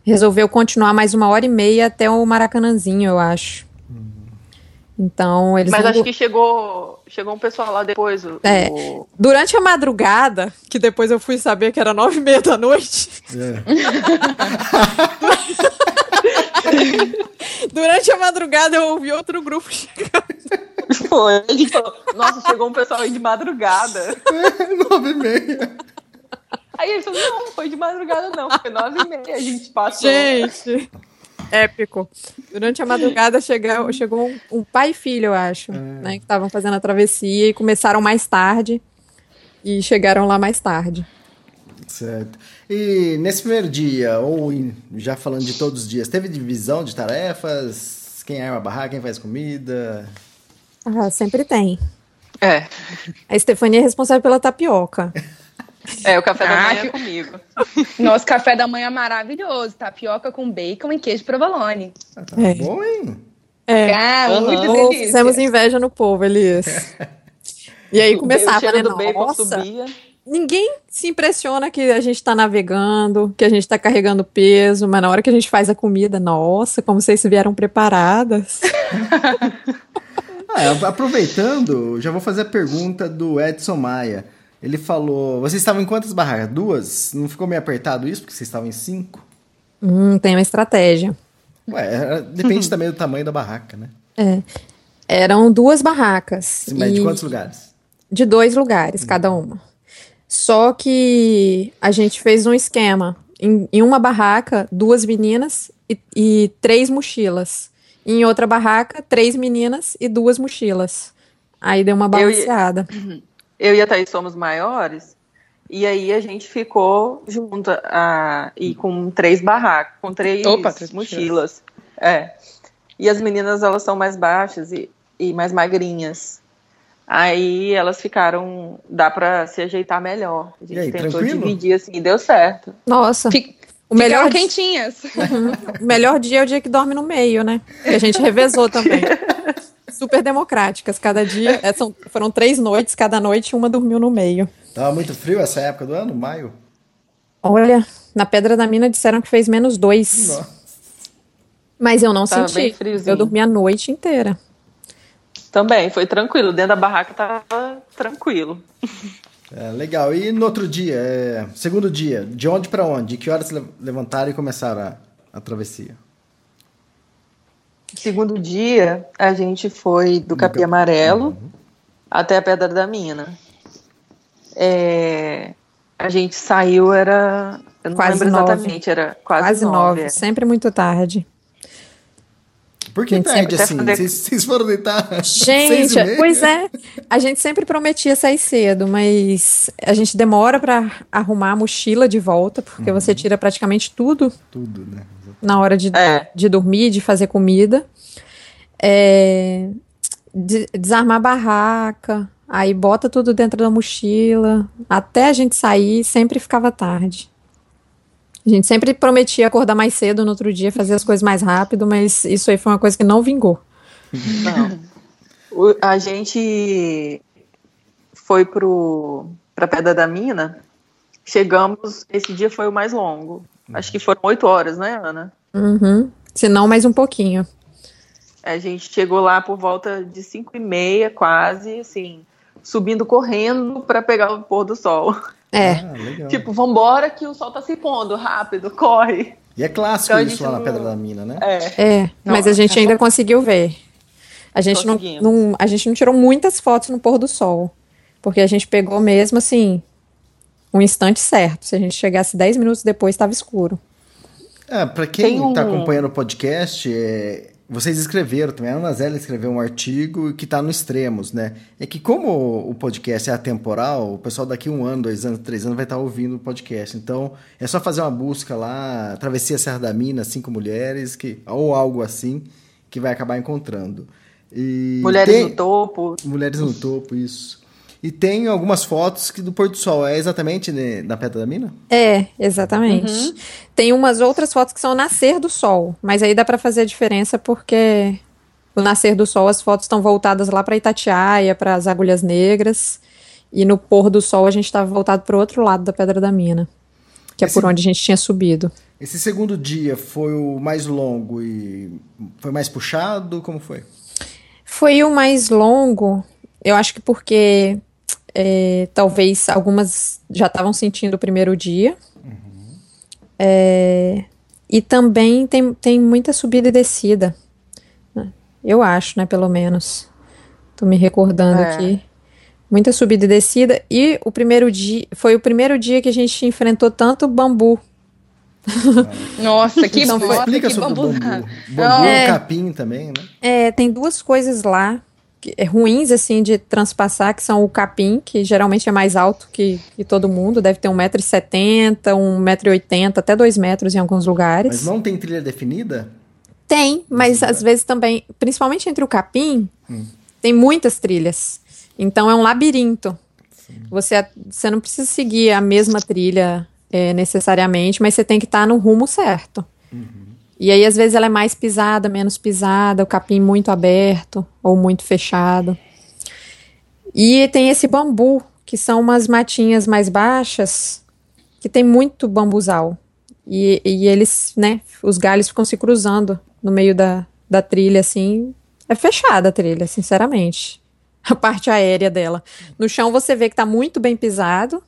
resolveu continuar mais uma hora e meia até o Maracanãzinho, eu acho. Então, eles Mas não- acho que chegou, chegou um pessoal lá depois. O, É. o- durante a madrugada, que depois eu fui saber que era nove e meia da noite, É. durante a madrugada eu ouvi outro grupo chegando. Foi. A gente falou, nossa, chegou um pessoal aí de madrugada. Nove e meia. Aí ele falou, não, foi de madrugada não, foi nove e meia, a gente passou. Gente, épico. Durante a madrugada chegou, chegou um, um pai e filho, eu acho, né, que estavam fazendo a travessia e começaram mais tarde e chegaram lá mais tarde. Certo. E nesse primeiro dia, ou em- já falando de todos os dias, teve divisão de tarefas? Quem arma a barraca, quem faz comida? Ah, sempre tem. É, A Stefania é responsável pela tapioca. é, o café da Ah, manhã que- é comigo. Nosso café da manhã maravilhoso, tapioca com bacon e queijo provolone. Ah, tá É. bom, hein? É. Ah, Aham. muito Ou delícia. fizemos inveja no povo, Elias. E aí começava, né? do bacon Nossa, subia. Ninguém se impressiona que a gente tá navegando, que a gente tá carregando peso, mas na hora que a gente faz a comida, nossa, como vocês vieram preparadas. Ah, aproveitando, já vou fazer a pergunta do Edson Maia. Ele falou: vocês estavam em quantas barracas? Duas? Não ficou meio apertado isso, porque vocês estavam em cinco? Hum, tem uma estratégia. Ué, era- depende também do tamanho da barraca, né? Eram duas barracas. Mas de e- quantos lugares? de dois lugares, cada uma. Só que a gente fez um esquema. Em, em uma barraca, duas meninas e, e três mochilas. Em outra barraca, três meninas e duas mochilas. Aí deu uma Eu ia- balanceada. Eu e a Thaís somos maiores, e aí a gente ficou junto a, e com três barracas, com três, Opa, três mochilas. É. E as meninas, elas são mais baixas e, e mais magrinhas. Aí elas ficaram, dá pra se ajeitar melhor. A gente aí, tentou tranquilo? dividir assim, e deu certo. Nossa, Fi- o melhor, quentinhas. o melhor dia é o dia que dorme no meio, né? Que a gente revezou também. Super democráticas. Cada dia. é, são- foram três noites, cada noite uma dormiu no meio. Tava muito frio essa época do ano, maio? Olha, na Pedra da Mina disseram que fez menos dois. Nossa. Mas eu não Tava senti. Eu dormi a noite inteira. Também, foi tranquilo. Dentro da barraca tava tranquilo. É, legal. E no outro dia, é, segundo dia, de onde pra onde? De que horas levantaram e começaram a, a travessia? Segundo dia, a gente foi do Capim Amarelo até a Pedra da Mina. É, a gente saiu, era. Eu não Quase lembro nove. exatamente, era quase, Quase nove. nove. é. Sempre muito tarde. Por que sempre assim? Vocês, foram deitar seis Gente, e meia? pois é. A gente sempre prometia sair cedo, mas a gente demora pra arrumar a mochila de volta, porque Uhum. você tira praticamente tudo Tudo, né? na hora de, É. de dormir, de fazer comida. É, de- desarmar a barraca, aí bota tudo dentro da mochila. Até a gente sair, sempre ficava tarde. A gente sempre prometia acordar mais cedo no outro dia, fazer as coisas mais rápido, mas isso aí foi uma coisa que não vingou. Não. O- a gente foi pro, pra Pedra da Mina. Chegamos, esse dia foi o mais longo. Acho que foram oito horas, né, Ana? Uhum. Se não, mais um pouquinho. A gente chegou lá por volta de cinco e meia, quase, assim, subindo correndo para pegar o pôr do sol. É. Ah, legal. Tipo, vambora que o sol tá se pondo, rápido, corre. e é clássico então a isso gente lá na não- Pedra da Mina, né? É. É, mas a gente ainda conseguiu ver. A gente não, não- a gente não tirou muitas fotos no pôr do sol, porque a gente pegou mesmo assim um instante certo. Se a gente chegasse 10 minutos depois, estava escuro. É, pra quem Tem um- tá acompanhando o podcast, é, vocês escreveram também, a Ana Zélia escreveu um artigo que tá no Extremos, né? É que como o podcast é atemporal, o pessoal daqui um ano, dois anos, três anos vai estar ouvindo o podcast. Então, é só fazer uma busca lá, Travessia Serra da Mina, Cinco Mulheres, que, ou algo assim, que vai acabar encontrando. E Mulheres tem- no topo. Mulheres no topo, isso. E tem algumas fotos que do pôr do sol. É exatamente né, na Pedra da Mina? É, exatamente. Tem umas outras fotos que são o nascer do sol, mas aí dá para fazer a diferença porque o nascer do sol as fotos estão voltadas lá para Itatiaia, para as Agulhas Negras, e no pôr do sol a gente estava voltado para o outro lado da Pedra da Mina, que é Esse- por onde a gente tinha subido. Esse segundo dia foi o mais longo e foi mais puxado? Como foi? Foi o mais longo, eu acho que porque é, talvez algumas já estavam sentindo o primeiro dia. É, e também tem, tem muita subida e descida. né? Eu acho, né, pelo menos. Tô me recordando É. aqui. Muita subida e descida. E o primeiro dia foi o primeiro dia que a gente enfrentou tanto bambu. Nossa, que Então, nossa, Explica que sobre bambu. bambu. Bambu É. e capim também, né? É, tem duas coisas lá ruins, assim, de transpassar, que são o capim, que geralmente é mais alto que, que todo mundo, deve ter 1,70m, 1,80m, até 2 metros em alguns lugares. Mas não tem trilha definida? Tem, mas às vezes também, principalmente entre o capim, tem muitas trilhas. Então é um labirinto. Você, você não precisa seguir a mesma trilha é, necessariamente, mas você tem que estar no rumo certo. E aí, às vezes, ela é mais pisada, menos pisada, o capim muito aberto ou muito fechado. E tem esse bambu, que são umas matinhas mais baixas, que tem muito bambuzal. E, e eles, né, os galhos ficam se cruzando no meio da, da trilha, assim. É fechada a trilha, sinceramente. A parte aérea dela. No chão você vê que tá muito bem pisado,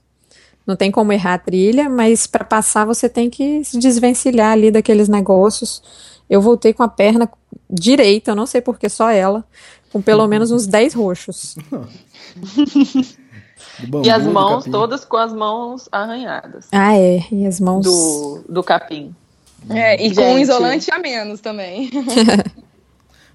não tem como errar a trilha, mas para passar você tem que se desvencilhar ali daqueles negócios. Eu voltei com a perna direita, eu não sei porque só ela, com pelo menos uns 10 roxos. E as mãos, todas com as mãos arranhadas. Ah, é, e as mãos. Do, do capim. É, e com um Gente. isolante a menos também.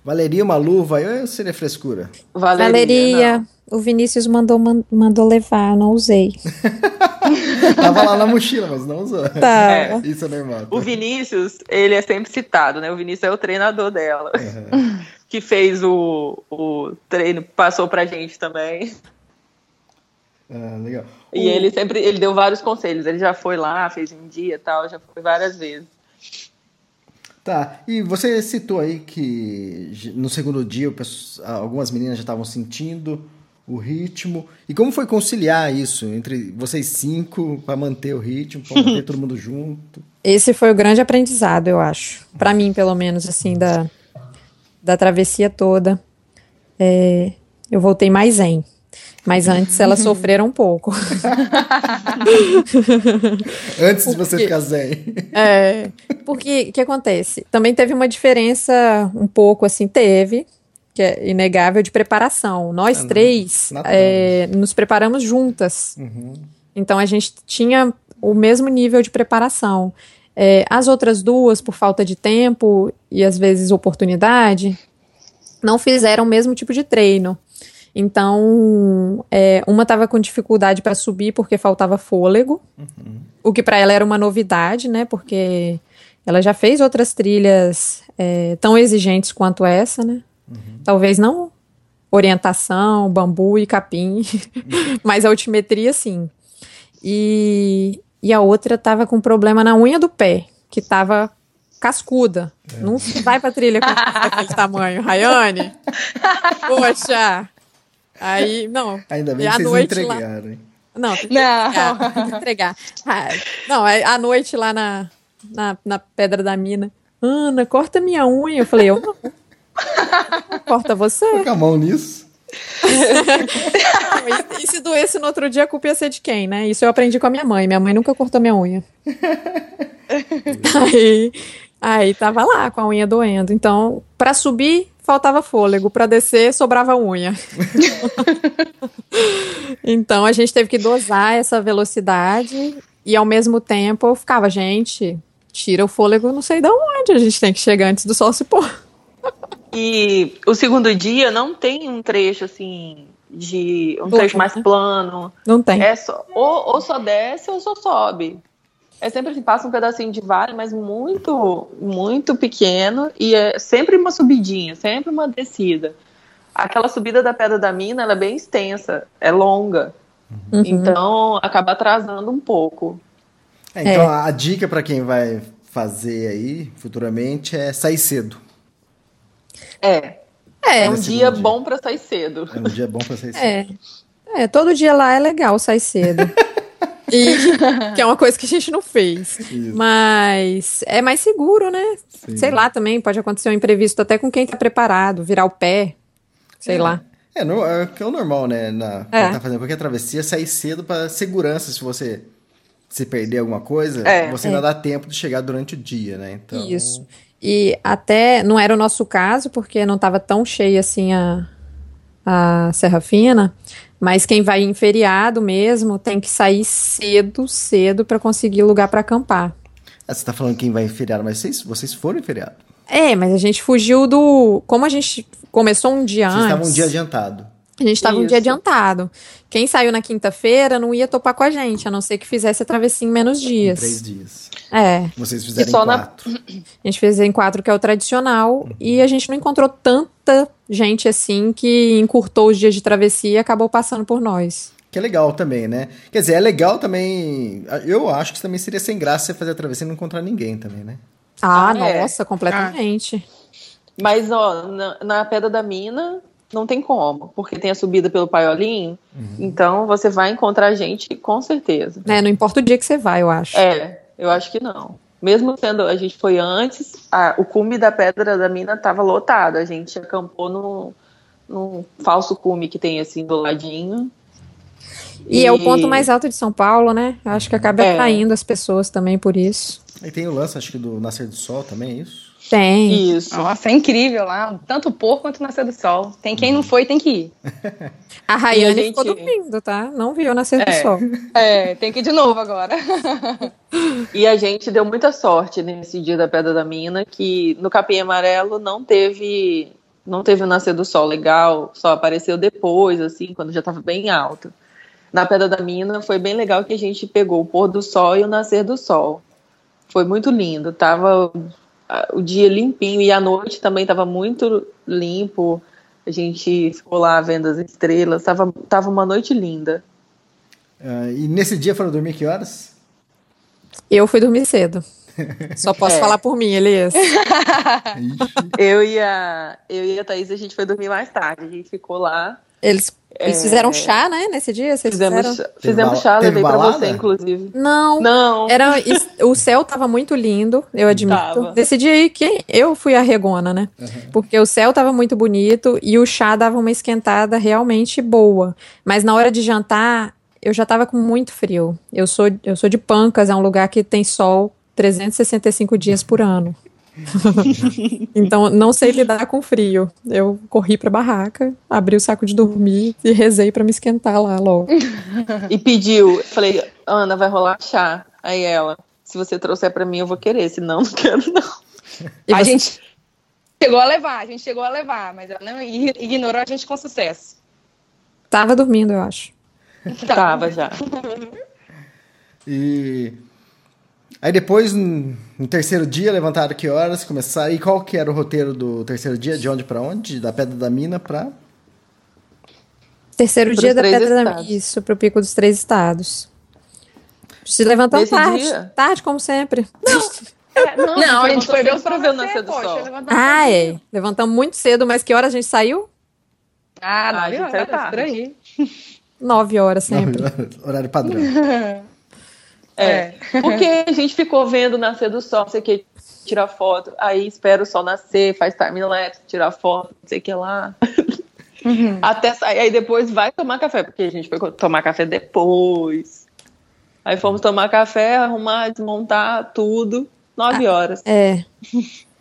Valeria, uma luva, aí seria frescura. Valeria. Valeria, o Vinícius mandou, man- mandou levar, eu não usei. Tava lá na mochila, mas não usou. Tá. É. Isso é normal. O Vinícius, ele é sempre citado, né? O Vinícius é o treinador dela. Que fez o, o treino, passou pra gente também. Ah, legal. E ele sempre, ele deu vários conselhos. Ele já foi lá, fez um dia e tal, já foi várias vezes. Tá, e você citou aí que no segundo dia algumas meninas já estavam sentindo o ritmo. E como foi conciliar isso entre vocês cinco para manter o ritmo, para manter todo mundo junto? Esse foi o grande aprendizado, eu acho. Pra mim, pelo menos, assim, da, da travessia toda. É, eu voltei mais zen. Mas antes elas sofreram um pouco. Antes de você ficar zen. É, porque o que acontece? Também teve uma diferença um pouco, assim, teve, que é inegável, de preparação. Nós três natural. é, nos preparamos juntas. Então a gente tinha o mesmo nível de preparação. É, as outras duas, por falta de tempo, e às vezes oportunidade, não fizeram o mesmo tipo de treino. Então, é, uma estava com dificuldade para subir porque faltava fôlego, uhum. o que para ela era uma novidade, né? Porque ela já fez outras trilhas é, tão exigentes quanto essa, né? Uhum. Talvez não orientação, bambu e capim, mas a altimetria sim. E, e a outra estava com problema na unha do pé, que estava cascuda. É. Não vai pra trilha com aquele tamanho, Rayane. Poxa. Aí, não. Ainda bem que vocês noite entregaram, lá... Não, tem que não. entregar. Tem que entregar. Ah, não, à noite lá na, na, na Pedra da Mina. Ana, corta minha unha. Eu falei, eu não. Corta você. Fica a mão nisso. e, e, se doesse no outro dia, a culpa ia ser de quem, né? Isso eu aprendi com a minha mãe. Minha mãe nunca cortou minha unha. aí, aí tava lá com a unha doendo. Então, para subir, faltava fôlego. Para descer, sobrava unha. então, a gente teve que dosar essa velocidade. E ao mesmo tempo, eu ficava, gente, tira o fôlego, não sei de onde. A gente tem que chegar antes do sol se pôr. E o segundo dia não tem um trecho assim de um trecho mais plano. Não tem. É só, ou, ou só desce ou só sobe. É sempre assim, passa um pedacinho de vale, mas muito, muito pequeno e é sempre uma subidinha, sempre uma descida. Aquela subida da Pedra da Mina, ela é bem extensa, é longa. Uhum. Então, acaba atrasando um pouco. É, então, é. a dica para quem vai fazer aí futuramente é sair cedo. É. É, é um dia, dia, bom para sair cedo. É um dia bom para sair é. cedo. É. é, todo dia lá é legal sair cedo. E, que é uma coisa que a gente não fez. Isso. Mas é mais seguro, né? Sim. Sei lá também, pode acontecer um imprevisto até com quem tá preparado, virar o pé, sei é. lá. É, no, é, é o normal, né? Na, é. tá fazendo qualquer travessia, sair cedo para segurança, se você se perder alguma coisa, é. você ainda é. dá tempo de chegar durante o dia, né? Então... Isso. E até não era o nosso caso, porque não estava tão cheia assim a, a Serra Fina, mas quem vai em feriado mesmo tem que sair cedo, cedo para conseguir lugar para acampar. Ah, você está falando quem vai em feriado, mas vocês, vocês foram em feriado? É, mas a gente fugiu do. Como a gente começou um dia vocês antes. Vocês estavam um dia adiantado. A gente estava um dia adiantado. Quem saiu na quinta-feira não ia topar com a gente, a não ser que fizesse a travessia em menos dias. Em três dias. É. Vocês fizeram em quatro. Na... A gente fez em quatro, que é o tradicional, uhum. e a gente não encontrou tanta gente assim que encurtou os dias de travessia e acabou passando por nós. Que é legal também, né? Quer dizer, é legal também. Eu acho que também seria sem graça você fazer a travessia e não encontrar ninguém também, né? Ah, ah é. nossa, completamente. Ah. Mas, ó, na, na Pedra da Mina, não tem como, porque tem a subida pelo Paiolinho, uhum. então você vai encontrar gente com certeza. É, não importa o dia que você vai, eu acho. É, eu acho que não. Mesmo sendo, a gente foi antes, a, o cume da Pedra da Mina estava lotado, a gente acampou no, num falso cume que tem assim do ladinho. E, e, é o ponto mais alto de São Paulo, né? Acho que acaba é. atraindo as pessoas também por isso. E tem o lance, acho que do Nascer do Sol também, é isso? Tem. Isso. Nossa, é incrível lá. Tanto pôr quanto nascer do sol. Tem quem não foi, tem que ir. A Rayane a gente... ficou dormindo, tá? Não viu nascer é. do sol. É, tem que ir de novo agora. e a gente deu muita sorte nesse dia da Pedra da Mina, que no Capim Amarelo não teve não teve o nascer do sol legal, só apareceu depois, assim, quando já estava bem alto. Na Pedra da Mina foi bem legal que a gente pegou o pôr do sol e o nascer do sol. Foi muito lindo, tava o dia limpinho e a noite também estava muito limpo. A gente ficou lá vendo as estrelas, tava, tava uma noite linda. Uh, e nesse dia foram dormir que horas? Eu fui dormir cedo. Só posso é. falar por mim, Elias. eu e a eu e a Thaís, a gente foi dormir mais tarde. A gente ficou lá. Eles eles é... fizeram chá, né, nesse dia? Vocês fizemos, fizeram? fizemos chá, levei pra você, inclusive. Não. Não. Era, o céu tava muito lindo, eu admito. Tava. Nesse dia aí, que eu fui a regona, né? Uhum. Porque o céu tava muito bonito e o chá dava uma esquentada realmente boa. Mas na hora de jantar, eu já tava com muito frio. Eu sou, eu sou de Pancas, é um lugar que tem sol 365 dias por ano. então, não sei lidar com frio. Eu corri pra barraca, abri o saco de dormir e rezei para me esquentar lá logo. E pediu, falei, Ana, vai rolar chá. Aí ela, se você trouxer para mim, eu vou querer, senão não quero não. E a você... gente chegou a levar, a gente chegou a levar, mas ela não ignorou a gente com sucesso. Tava dormindo, eu acho. Tava já. E aí depois, no terceiro dia, levantaram que horas, começaram. E qual que era o roteiro do terceiro dia? De onde para onde? Da Pedra da Mina para Terceiro dia da Pedra da estados. Isso, pro Pico dos Três Estados. Se levantamos Nesse tarde. dia? Tarde, como sempre. não, Não, a gente foi ver o para sol ver o nascer nascer, do sol. Ah, é. Levantamos muito cedo, mas que hora a gente saiu? Ah, Ah, não, a gente viu? saiu Tá por aí. Nove horas sempre. Horário padrão. É. Porque a gente ficou vendo o nascer do sol, não sei o que, tirar foto, aí espera o sol nascer, faz time-lapse, tirar foto, não sei o que lá. Até sair, aí depois vai tomar café, porque a gente foi tomar café depois. Aí fomos tomar café, arrumar, desmontar tudo, nove horas. É.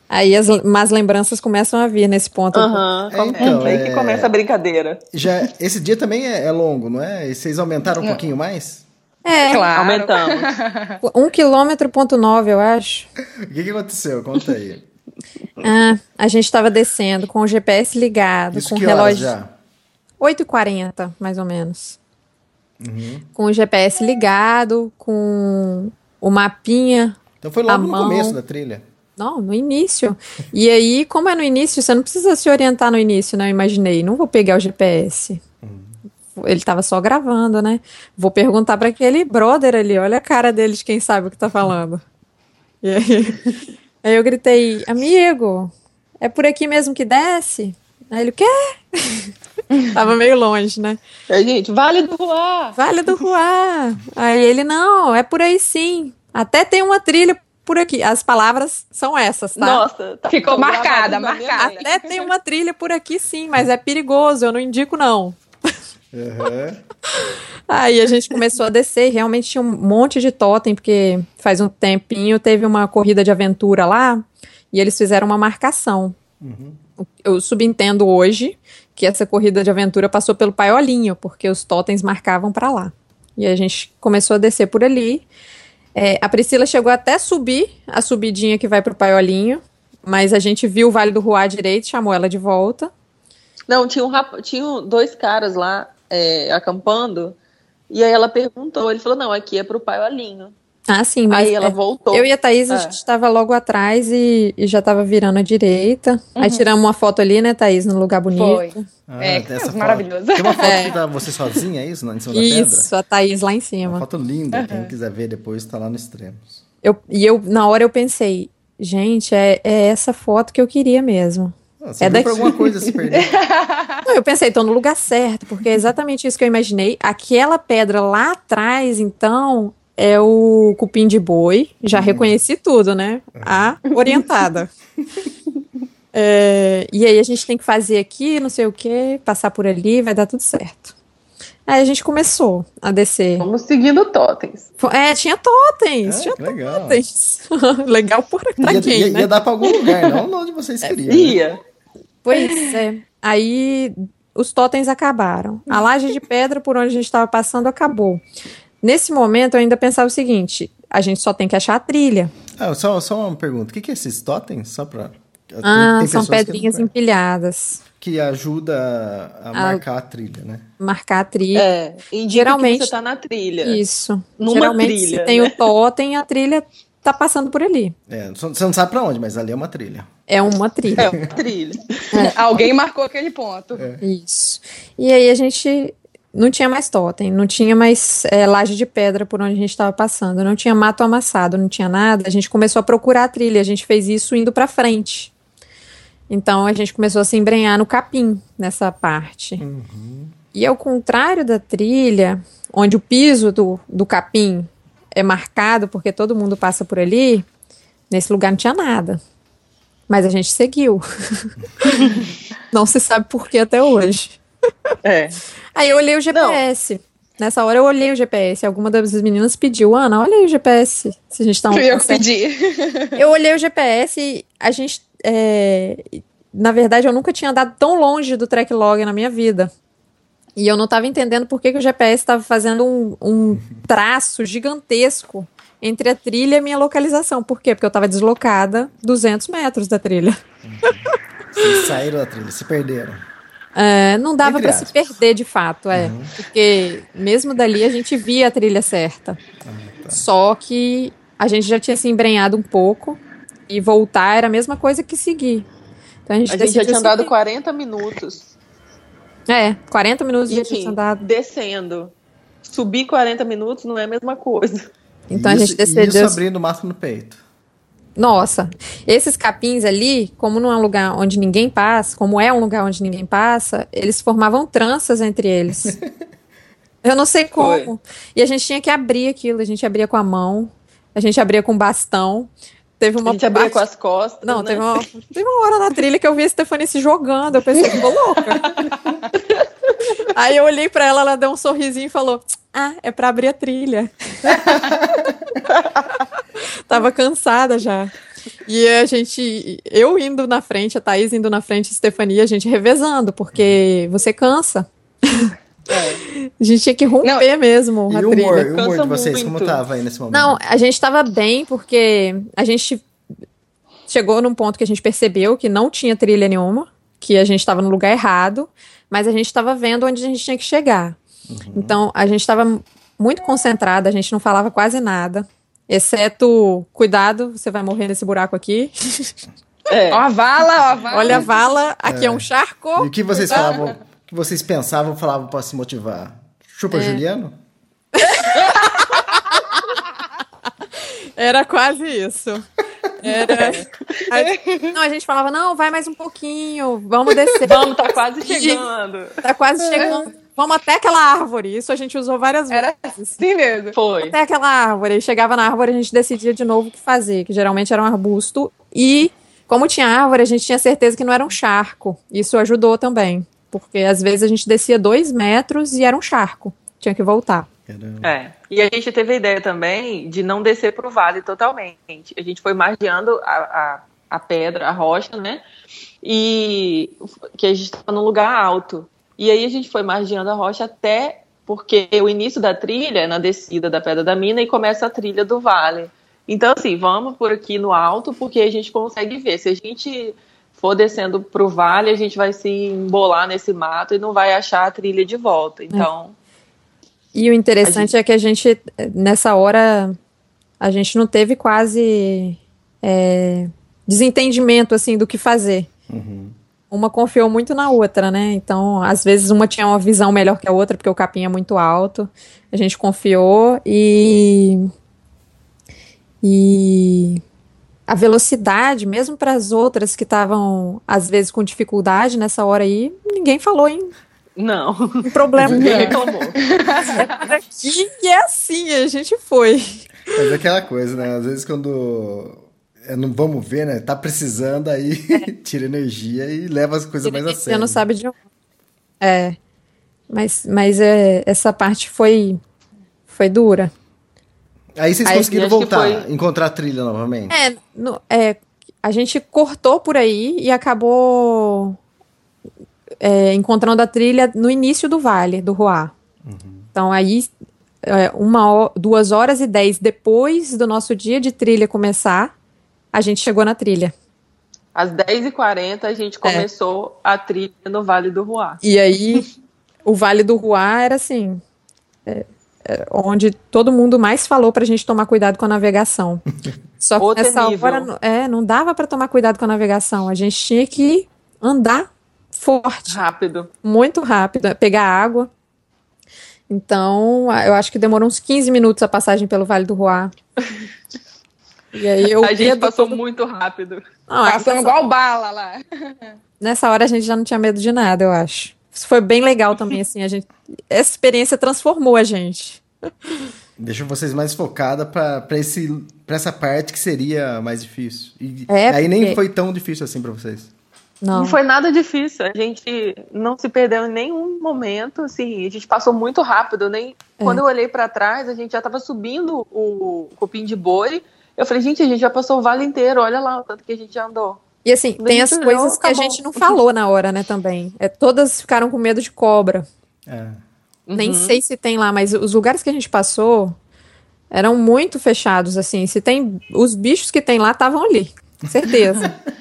Aí as más lembranças começam a vir nesse ponto. Aham, É, come- então, aí é- que começa a brincadeira. Já, esse dia também é, é longo, não é? E vocês aumentaram um pouquinho mais? É, Claro. Aumentamos. um quilômetro ponto nove, eu acho. O que, que aconteceu? Conta aí. Ah, a gente estava descendo com o GPS ligado, Isso com o relógio. já? 8h40, mais ou menos. Uhum. Com o GPS ligado, com o mapinha. Então foi logo no mão. começo da trilha. Não, no início. E aí, como é no início, você não precisa se orientar no início, né? Eu imaginei, não vou pegar o GPS. Ele estava só gravando, né? Vou perguntar para aquele brother ali, olha a cara dele de quem sabe o que tá falando. E aí, aí eu gritei, amigo, é por aqui mesmo que desce? Aí ele, o quê? Tava meio longe, né? Aí, gente, Vale do Ruá! Vale do Ruá. Aí ele, não, é por aí sim. Até tem uma trilha por aqui. As palavras são essas, tá? Nossa, tá Ficou marcada, marcada. Até tem uma trilha por aqui sim, mas é perigoso, eu não indico não. Uhum. Aí a gente começou a descer e realmente tinha um monte de totem, porque faz um tempinho teve uma corrida de aventura lá e eles fizeram uma marcação. Eu subentendo hoje que essa corrida de aventura passou pelo Paiolinho, porque os totens marcavam para lá. E a gente começou a descer por ali. É, a Priscila chegou até subir a subidinha que vai pro Paiolinho, mas a gente viu o Vale do Ruá direito, chamou ela de volta. Não, tinha, um rap... tinha dois caras lá é, acampando, e aí ela perguntou, ele falou, não, aqui é pro Paiolinho. Ah, sim, mas Aí ela é, voltou. Eu e a Thaís, a É. gente estava logo atrás e, e já estava virando à direita. Aí tiramos uma foto ali, né, Thaís, no lugar bonito. Foi. Ah, É, que essa maravilhosa. Tem uma foto É. que tá você sozinha, é isso? Não, em cima da Isso, pedra? a Thaís lá em Uma cima. foto linda. Quem quiser ver depois tá lá no extremos. Eu, e eu, na hora eu pensei, gente, é, é essa foto que eu queria mesmo. Ah, você É viu daqui. por alguma coisa se perder. Não, eu pensei, tô no lugar certo, porque é exatamente isso que eu imaginei. Aquela pedra lá atrás, então, é o cupim de boi. Já reconheci tudo, né? A orientada. É, e aí a gente tem que fazer aqui, não sei o que, passar por ali, vai dar tudo certo. Aí a gente começou a descer. Vamos seguindo totens. É, tinha totens, É, tinha que legal. totens. Legal por pra Ia, quem, ia- né? ia dar pra algum lugar, não onde vocês queriam. né? Ia. Pois é. Aí os totens acabaram. A laje de pedra por onde a gente estava passando acabou. Nesse momento eu ainda pensava o seguinte: a gente só tem que achar a trilha. Ah, só, só uma pergunta. O que, que é esses totens? Só pra. tem- Ah, tem são pessoas que não pedrinhas conhecem. empilhadas. Que ajuda a marcar a trilha, né? Marcar a trilha. É, indica Geralmente- que você tá na trilha. Isso. Numa Geralmente, trilha, se tem né? o totem, a trilha tá passando por ali. É, você não sabe pra onde, mas ali é uma trilha. É uma trilha. É uma trilha. Alguém marcou aquele ponto. Isso. E aí a gente não tinha mais totem, não tinha mais é, laje de pedra por onde a gente estava passando, não tinha mato amassado, não tinha nada. A gente começou a procurar a trilha, a gente fez isso indo para frente. Então a gente começou a se embrenhar no capim nessa parte. E ao contrário da trilha, onde o piso do, do capim é marcado porque todo mundo passa por ali, nesse lugar não tinha nada. Mas a gente seguiu. não se sabe por que até hoje. É. Aí eu olhei o GPS. Nessa hora eu olhei o GPS. Alguma das meninas pediu, Ana, olha aí o GPS. Se a gente tá um eu pedi. eu olhei o GPS e a gente. é, na verdade, eu nunca tinha andado tão longe do track log na minha vida. E eu não estava entendendo por que, que o GPS estava fazendo um, um traço gigantesco entre a trilha e a minha localização. Por quê? Porque eu estava deslocada 200 metros da trilha. Vocês saíram da trilha, se perderam. É, não dava para se perder de fato, é. Porque mesmo dali a gente via a trilha certa. Só que a gente já tinha se embrenhado um pouco e voltar era a mesma coisa que seguir. Então a gente, A gente já tinha andado seguir. 40 minutos. É, 40 minutos E já tinha assim, andado. descendo. Subir 40 minutos não é a mesma coisa. Então a isso, gente decidiu. Isso abrindo o máximo no peito. Nossa, esses capins ali, como não é um lugar onde ninguém passa, como é um lugar onde ninguém passa, eles formavam tranças entre eles. Eu não sei como. E a gente tinha que abrir aquilo, a gente abria com a mão, a gente abria com bastão. Teve uma a gente abria parte- com as costas. Não, né? teve, uma, teve uma hora na trilha que eu vi a Stephanie se jogando, eu pensei, ficou louca. Aí eu olhei pra ela, ela deu um sorrisinho e falou: Ah, é pra abrir a trilha. Tava cansada já. E a gente, eu indo na frente, a Thaís indo na frente, a Stefania, a gente revezando, porque você cansa. A gente tinha que romper mesmo E a o humor, trilha. e o humor de vocês, muito. como tava aí nesse momento? Não, a gente tava bem porque a gente chegou num ponto que a gente percebeu que não tinha trilha nenhuma, que a gente estava no lugar errado, mas a gente estava vendo onde a gente tinha que chegar. Então, a gente estava muito concentrada, a gente não falava quase nada, exceto, cuidado, você vai morrer nesse buraco aqui. É. Ó a vala, ó a vala. Olha a vala, aqui é, um charco. E o que vocês falavam, o que vocês pensavam, falavam pra se motivar? Chupa É. Juliano? Era quase isso. Era. A- não, a gente falava, não, vai mais um pouquinho, vamos descer. Vamos, tá quase chegando. Tá quase chegando. Vamos até aquela árvore. Isso a gente usou várias Era vezes. assim mesmo. Foi. Até aquela árvore. Aí Chegava na árvore, a gente decidia de novo o que fazer, que geralmente era um arbusto. E, como tinha árvore, a gente tinha certeza que não era um charco. Isso ajudou também. Porque às vezes a gente descia dois metros e era um charco. Tinha que voltar. Caramba. É. E a gente teve a ideia também de não descer pro vale totalmente. A gente foi margeando a, a, a pedra, a rocha, né? E que a gente estava num lugar alto. E aí a gente foi margeando a rocha até porque o início da trilha é na descida da Pedra da Mina e começa a trilha do vale. Então, assim, vamos por aqui no alto porque a gente consegue ver. Se a gente for descendo pro vale, a gente vai se embolar nesse mato e não vai achar a trilha de volta. Então, E o interessante é que a gente, nessa hora, a gente não teve quase é, desentendimento, assim, do que fazer. Uma confiou muito na outra, né? Então, às vezes, uma tinha uma visão melhor que a outra, porque o capim é muito alto. A gente confiou e. E. A velocidade, mesmo para as outras que estavam, às vezes, com dificuldade nessa hora aí, ninguém falou em, não. em problema. Ninguém reclamou. aqui e é assim, a gente foi. Mas é aquela coisa, né? Às vezes quando é, não vamos ver, né? Tá precisando, aí tira energia e leva as coisas mais a Você sério. não sabe de onde. É. Mas, mas é, essa parte foi, foi dura. Aí vocês Aí, conseguiram voltar, foi- encontrar a trilha novamente. É, no- é, a gente cortou por aí e acabou é, encontrando a trilha no início do vale, do Ruá. Então aí, é, uma, duas horas e dez depois do nosso dia de trilha começar, a gente chegou na trilha. Às 10h40 a gente começou a trilha no Vale do Ruá. E aí, o Vale do Ruá era assim, é, é, onde todo mundo mais falou pra gente tomar cuidado com a navegação. Só que nessa hora, é, não dava pra tomar cuidado com a navegação. A gente tinha que andar forte, Rápido. muito rápido, é, pegar água. Então, eu acho que demorou uns 15 minutos a passagem pelo Vale do Ruá. E aí eu a gente passou todo- muito rápido. Não, Passando nessa- igual bala lá. Nessa hora a gente já não tinha medo de nada, eu acho. Isso foi bem legal também, assim, a gente. Essa experiência transformou a gente. Deixa vocês mais focada pra, pra, esse, pra essa parte que seria mais difícil. E É, aí nem porque- foi tão difícil assim pra vocês. Não. Não foi nada difícil. A gente não se perdeu em nenhum momento. Assim, a gente passou muito rápido. Nem É. quando eu olhei para trás, a gente já estava subindo o cupim de boi. Eu falei, gente, a gente já passou o vale inteiro. Olha lá o tanto que a gente já andou. E assim, Quando tem as coisas que a gente não falou na hora, né, também. É, todas ficaram com medo de cobra. É. Nem sei se tem lá, mas os lugares que a gente passou eram muito fechados, assim. Se tem. Os bichos que tem lá estavam ali. Certeza.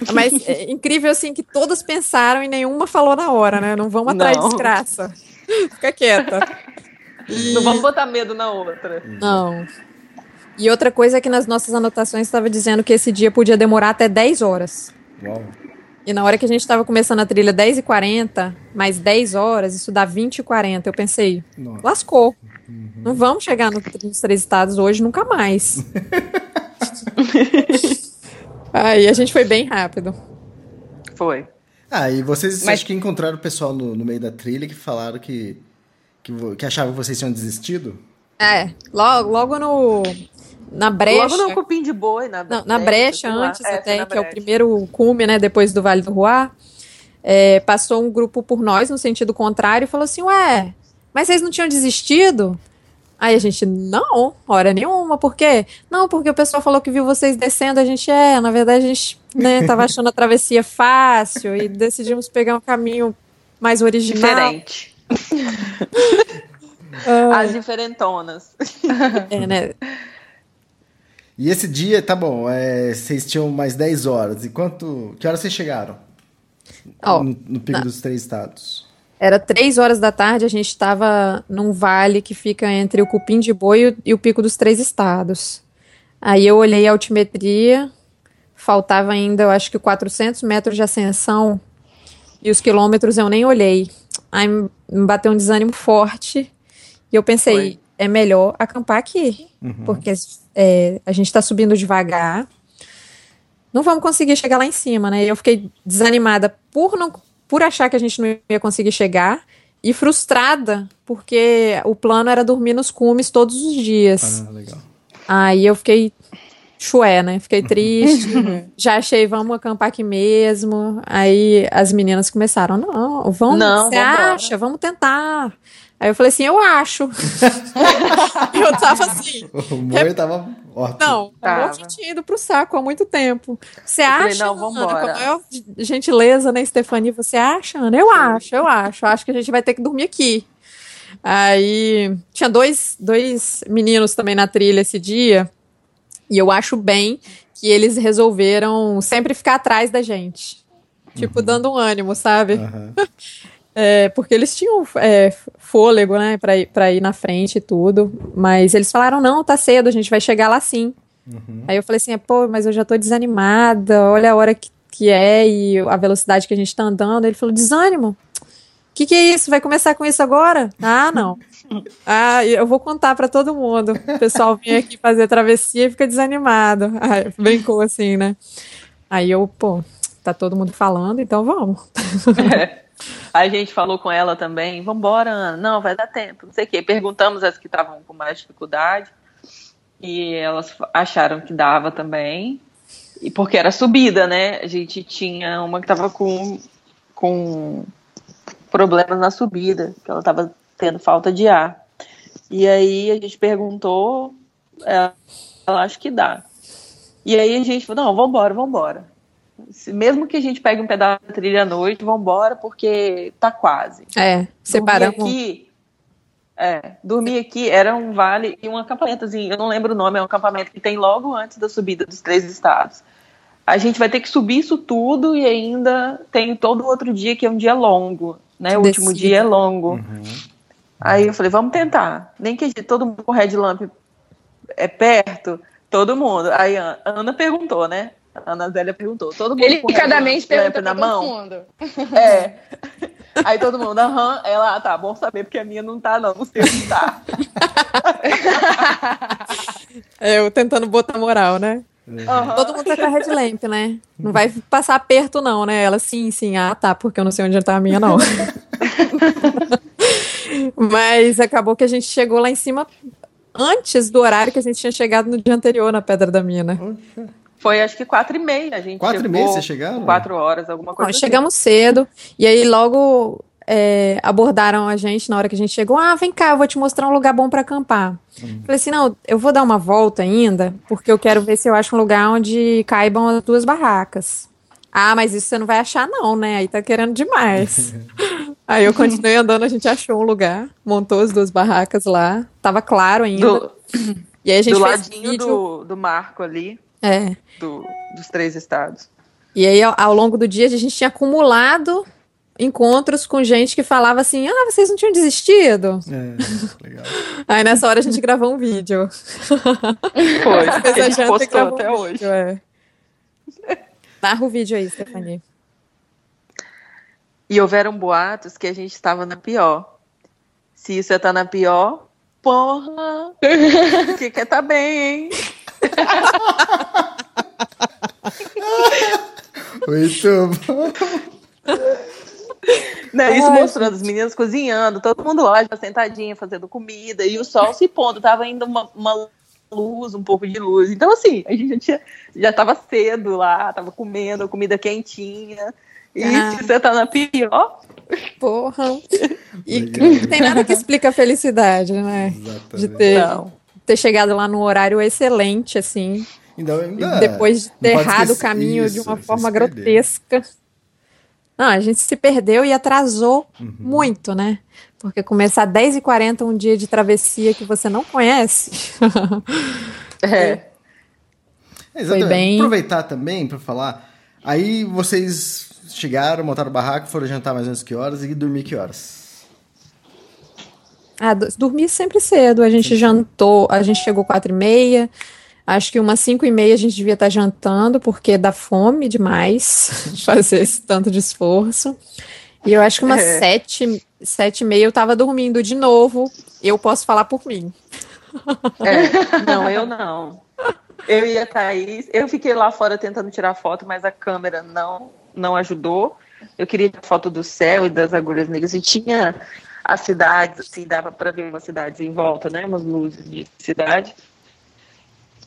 Mas é incrível assim que todas pensaram e nenhuma falou na hora, né? Não vamos atrás de desgraça. Fica quieta. E- Não vamos botar medo na outra. Não. E outra coisa é que nas nossas anotações estava dizendo que esse dia podia demorar até 10 horas. Uau. E na hora que a gente estava começando a trilha 10 e 40, mais 10 horas, isso dá 20 e 40. Eu pensei, Nossa. lascou. Não vamos chegar no- nos três estados hoje nunca mais. Aí a gente foi bem rápido. Foi. Ah, e vocês Mas- acho que encontraram o pessoal no, no meio da trilha que falaram que, que, que achavam que vocês tinham desistido? É, logo, logo no. Na brecha. Logo no cupim de boi, na, Não, na brecha, lá. antes É, até, na que é o brecha. primeiro cume, né, depois do Vale do Ruá, é, passou um grupo por nós no sentido contrário e falou assim, ué, mas vocês não tinham desistido? Aí a gente, não, hora nenhuma, por quê? Não, porque o pessoal falou que viu vocês descendo, a gente, é, na verdade a gente, né, tava achando a travessia fácil e decidimos pegar um caminho mais original. Diferente. As diferentonas. É, né? E esse dia, tá bom, é, vocês tinham mais 10 horas. E quanto. Que horas vocês chegaram? Ó, no, no pico dos três estados. Era três horas da tarde, a gente estava num vale que fica entre o Cupim de Boi e o- Pico dos Três Estados. Aí eu olhei a altimetria, faltava ainda, eu acho que 400 metros de ascensão, e os quilômetros eu nem olhei. Aí me bateu um desânimo forte, e eu pensei, é melhor acampar aqui, porque é, a gente está subindo devagar, não vamos conseguir chegar lá em cima, né? E eu fiquei desanimada por não por achar que a gente não ia conseguir chegar e frustrada porque o plano era dormir nos cumes todos os dias. Ah, legal. Aí eu fiquei chué, né? Fiquei triste. já achei, vamos acampar aqui mesmo. Aí as meninas começaram, não, vamos, Não, você vambora. acha? Vamos tentar. Aí eu falei assim, eu acho. eu tava assim, O humor tava ótimo. não, Tava. a gente tinha ido pro saco há muito tempo. Você falei, acha, não, Ana, com a maior gentileza, né, Stefania? Você acha, Ana? Eu acho, eu acho. Acho que a gente vai ter que dormir aqui. Aí, tinha dois, dois meninos também na trilha esse dia, e eu acho bem que eles resolveram sempre ficar atrás da gente. Tipo, dando um ânimo, sabe? Aham. É, porque eles tinham é, fôlego, né, pra ir, pra ir na frente e tudo. Mas eles falaram: não, tá cedo, a gente vai chegar lá sim. Aí eu falei assim: pô, mas eu já tô desanimada, olha a hora que, que é e a velocidade que a gente tá andando. Ele falou: desânimo? O que, que é isso? Vai começar com isso agora? Ah, não. Ah, eu vou contar pra todo mundo. O pessoal vem aqui fazer travessia e fica desanimado. Aí, brincou assim, né? Aí eu, pô, tá todo mundo falando, então vamos. Aí a gente falou com ela também, vambora, Ana. Não, vai dar tempo, não sei o quê. Perguntamos as que estavam com mais dificuldade. E elas acharam que dava também. E porque era subida, né? A gente tinha uma que estava com, com problemas na subida, que ela estava tendo falta de ar. E aí a gente perguntou, ela, ela acha que dá. E aí a gente falou, não, vambora, vambora. Mesmo que a gente pegue um pedaço da trilha à noite, vambora, porque tá quase. É, separamos. Dormir aqui, é, dormir aqui era um vale e um acampamentozinho, eu não lembro o nome, é um acampamento que tem logo antes da subida dos três estados. A gente vai ter que subir isso tudo e ainda tem todo outro dia que é um dia longo, né? O último dia é longo. Aí eu falei, vamos tentar. Nem que a gente- todo mundo com headlamp é perto, todo mundo. Aí a Ana perguntou, né? A Ana Zélia perguntou. Todo mundo Ele com picadamente headlamp pergunta na mão? todo mundo. É. Aí todo mundo, aham, ela, ah, tá, bom saber, porque a minha não tá, não, não sei onde tá. É, Eu tentando botar moral, né? Aham. Todo mundo tá com a headlamp, né? Não vai passar aperto, não, né? Ela, sim, sim. Ah, tá, porque eu não sei onde tá a minha, não. Mas acabou que a gente chegou lá em cima antes do horário que a gente tinha chegado no dia anterior na Pedra da Mina. Foi acho que quatro e meia, a gente Quatro e meia vocês chegaram? Quatro horas, alguma coisa Nós assim. chegamos cedo, e aí logo é, abordaram a gente na hora que a gente chegou. Ah, vem cá, eu vou te mostrar um lugar bom para acampar. Falei assim: não, eu vou dar uma volta ainda, porque eu quero ver se eu acho um lugar onde caibam as duas barracas. Ah, mas isso você não vai achar, não, né? Aí tá querendo demais. aí eu continuei andando, a gente achou um lugar, montou as duas barracas lá, tava claro ainda. Do, e aí a gente do fez ladinho vídeo. do, do marco ali, É. do, dos três estados. E aí, ao, ao longo do dia, a gente tinha acumulado encontros com gente que falava assim: ah, vocês não tinham desistido? É, legal. Aí nessa hora a gente gravou um vídeo. Foi, a gente postou até um hoje. vídeo, é. Narra o vídeo aí, Stephanie. E houveram boatos que a gente estava na pior. Se você tá na pior, porra, que quer tá bem, hein? Muito bom. Né, isso Ai, mostrando as meninas cozinhando, todo mundo lá já sentadinha, fazendo comida, e o sol se pondo, tava ainda uma, uma luz, um pouco de luz. Então, assim, a gente já, tinha, já tava cedo lá, tava comendo comida quentinha. E Ah. se você tá na pior, Porra. E Legal. não tem nada que explica a felicidade, né? De Exatamente. ter, não. Ter chegado lá no horário excelente, assim. Ainda, E ainda- depois de ter errado o caminho de isso, uma você forma grotesca. Não, a gente se perdeu e atrasou Uhum. muito, né? Porque começar 10h40 um dia de travessia que você não conhece. É. É, exatamente. bem- Aproveitar também para falar. Aí vocês chegaram, montaram o barraco, foram jantar mais ou menos que horas e dormir que horas? Ah, do- dormi sempre cedo. A gente jantou, a gente chegou quatro e meia. Acho que umas cinco e meia a gente devia estar jantando, porque dá fome demais fazer esse tanto de esforço. E eu acho que umas É. sete, sete e meia eu tava dormindo de novo. Eu posso falar por mim. É, não, eu não. Eu e a Thaís, eu fiquei lá fora tentando tirar foto, mas a câmera não, não ajudou. Eu queria foto do céu e das agulhas negras e tinha as cidades, assim, dava para ver umas cidades em volta, né? Umas luzes de cidade.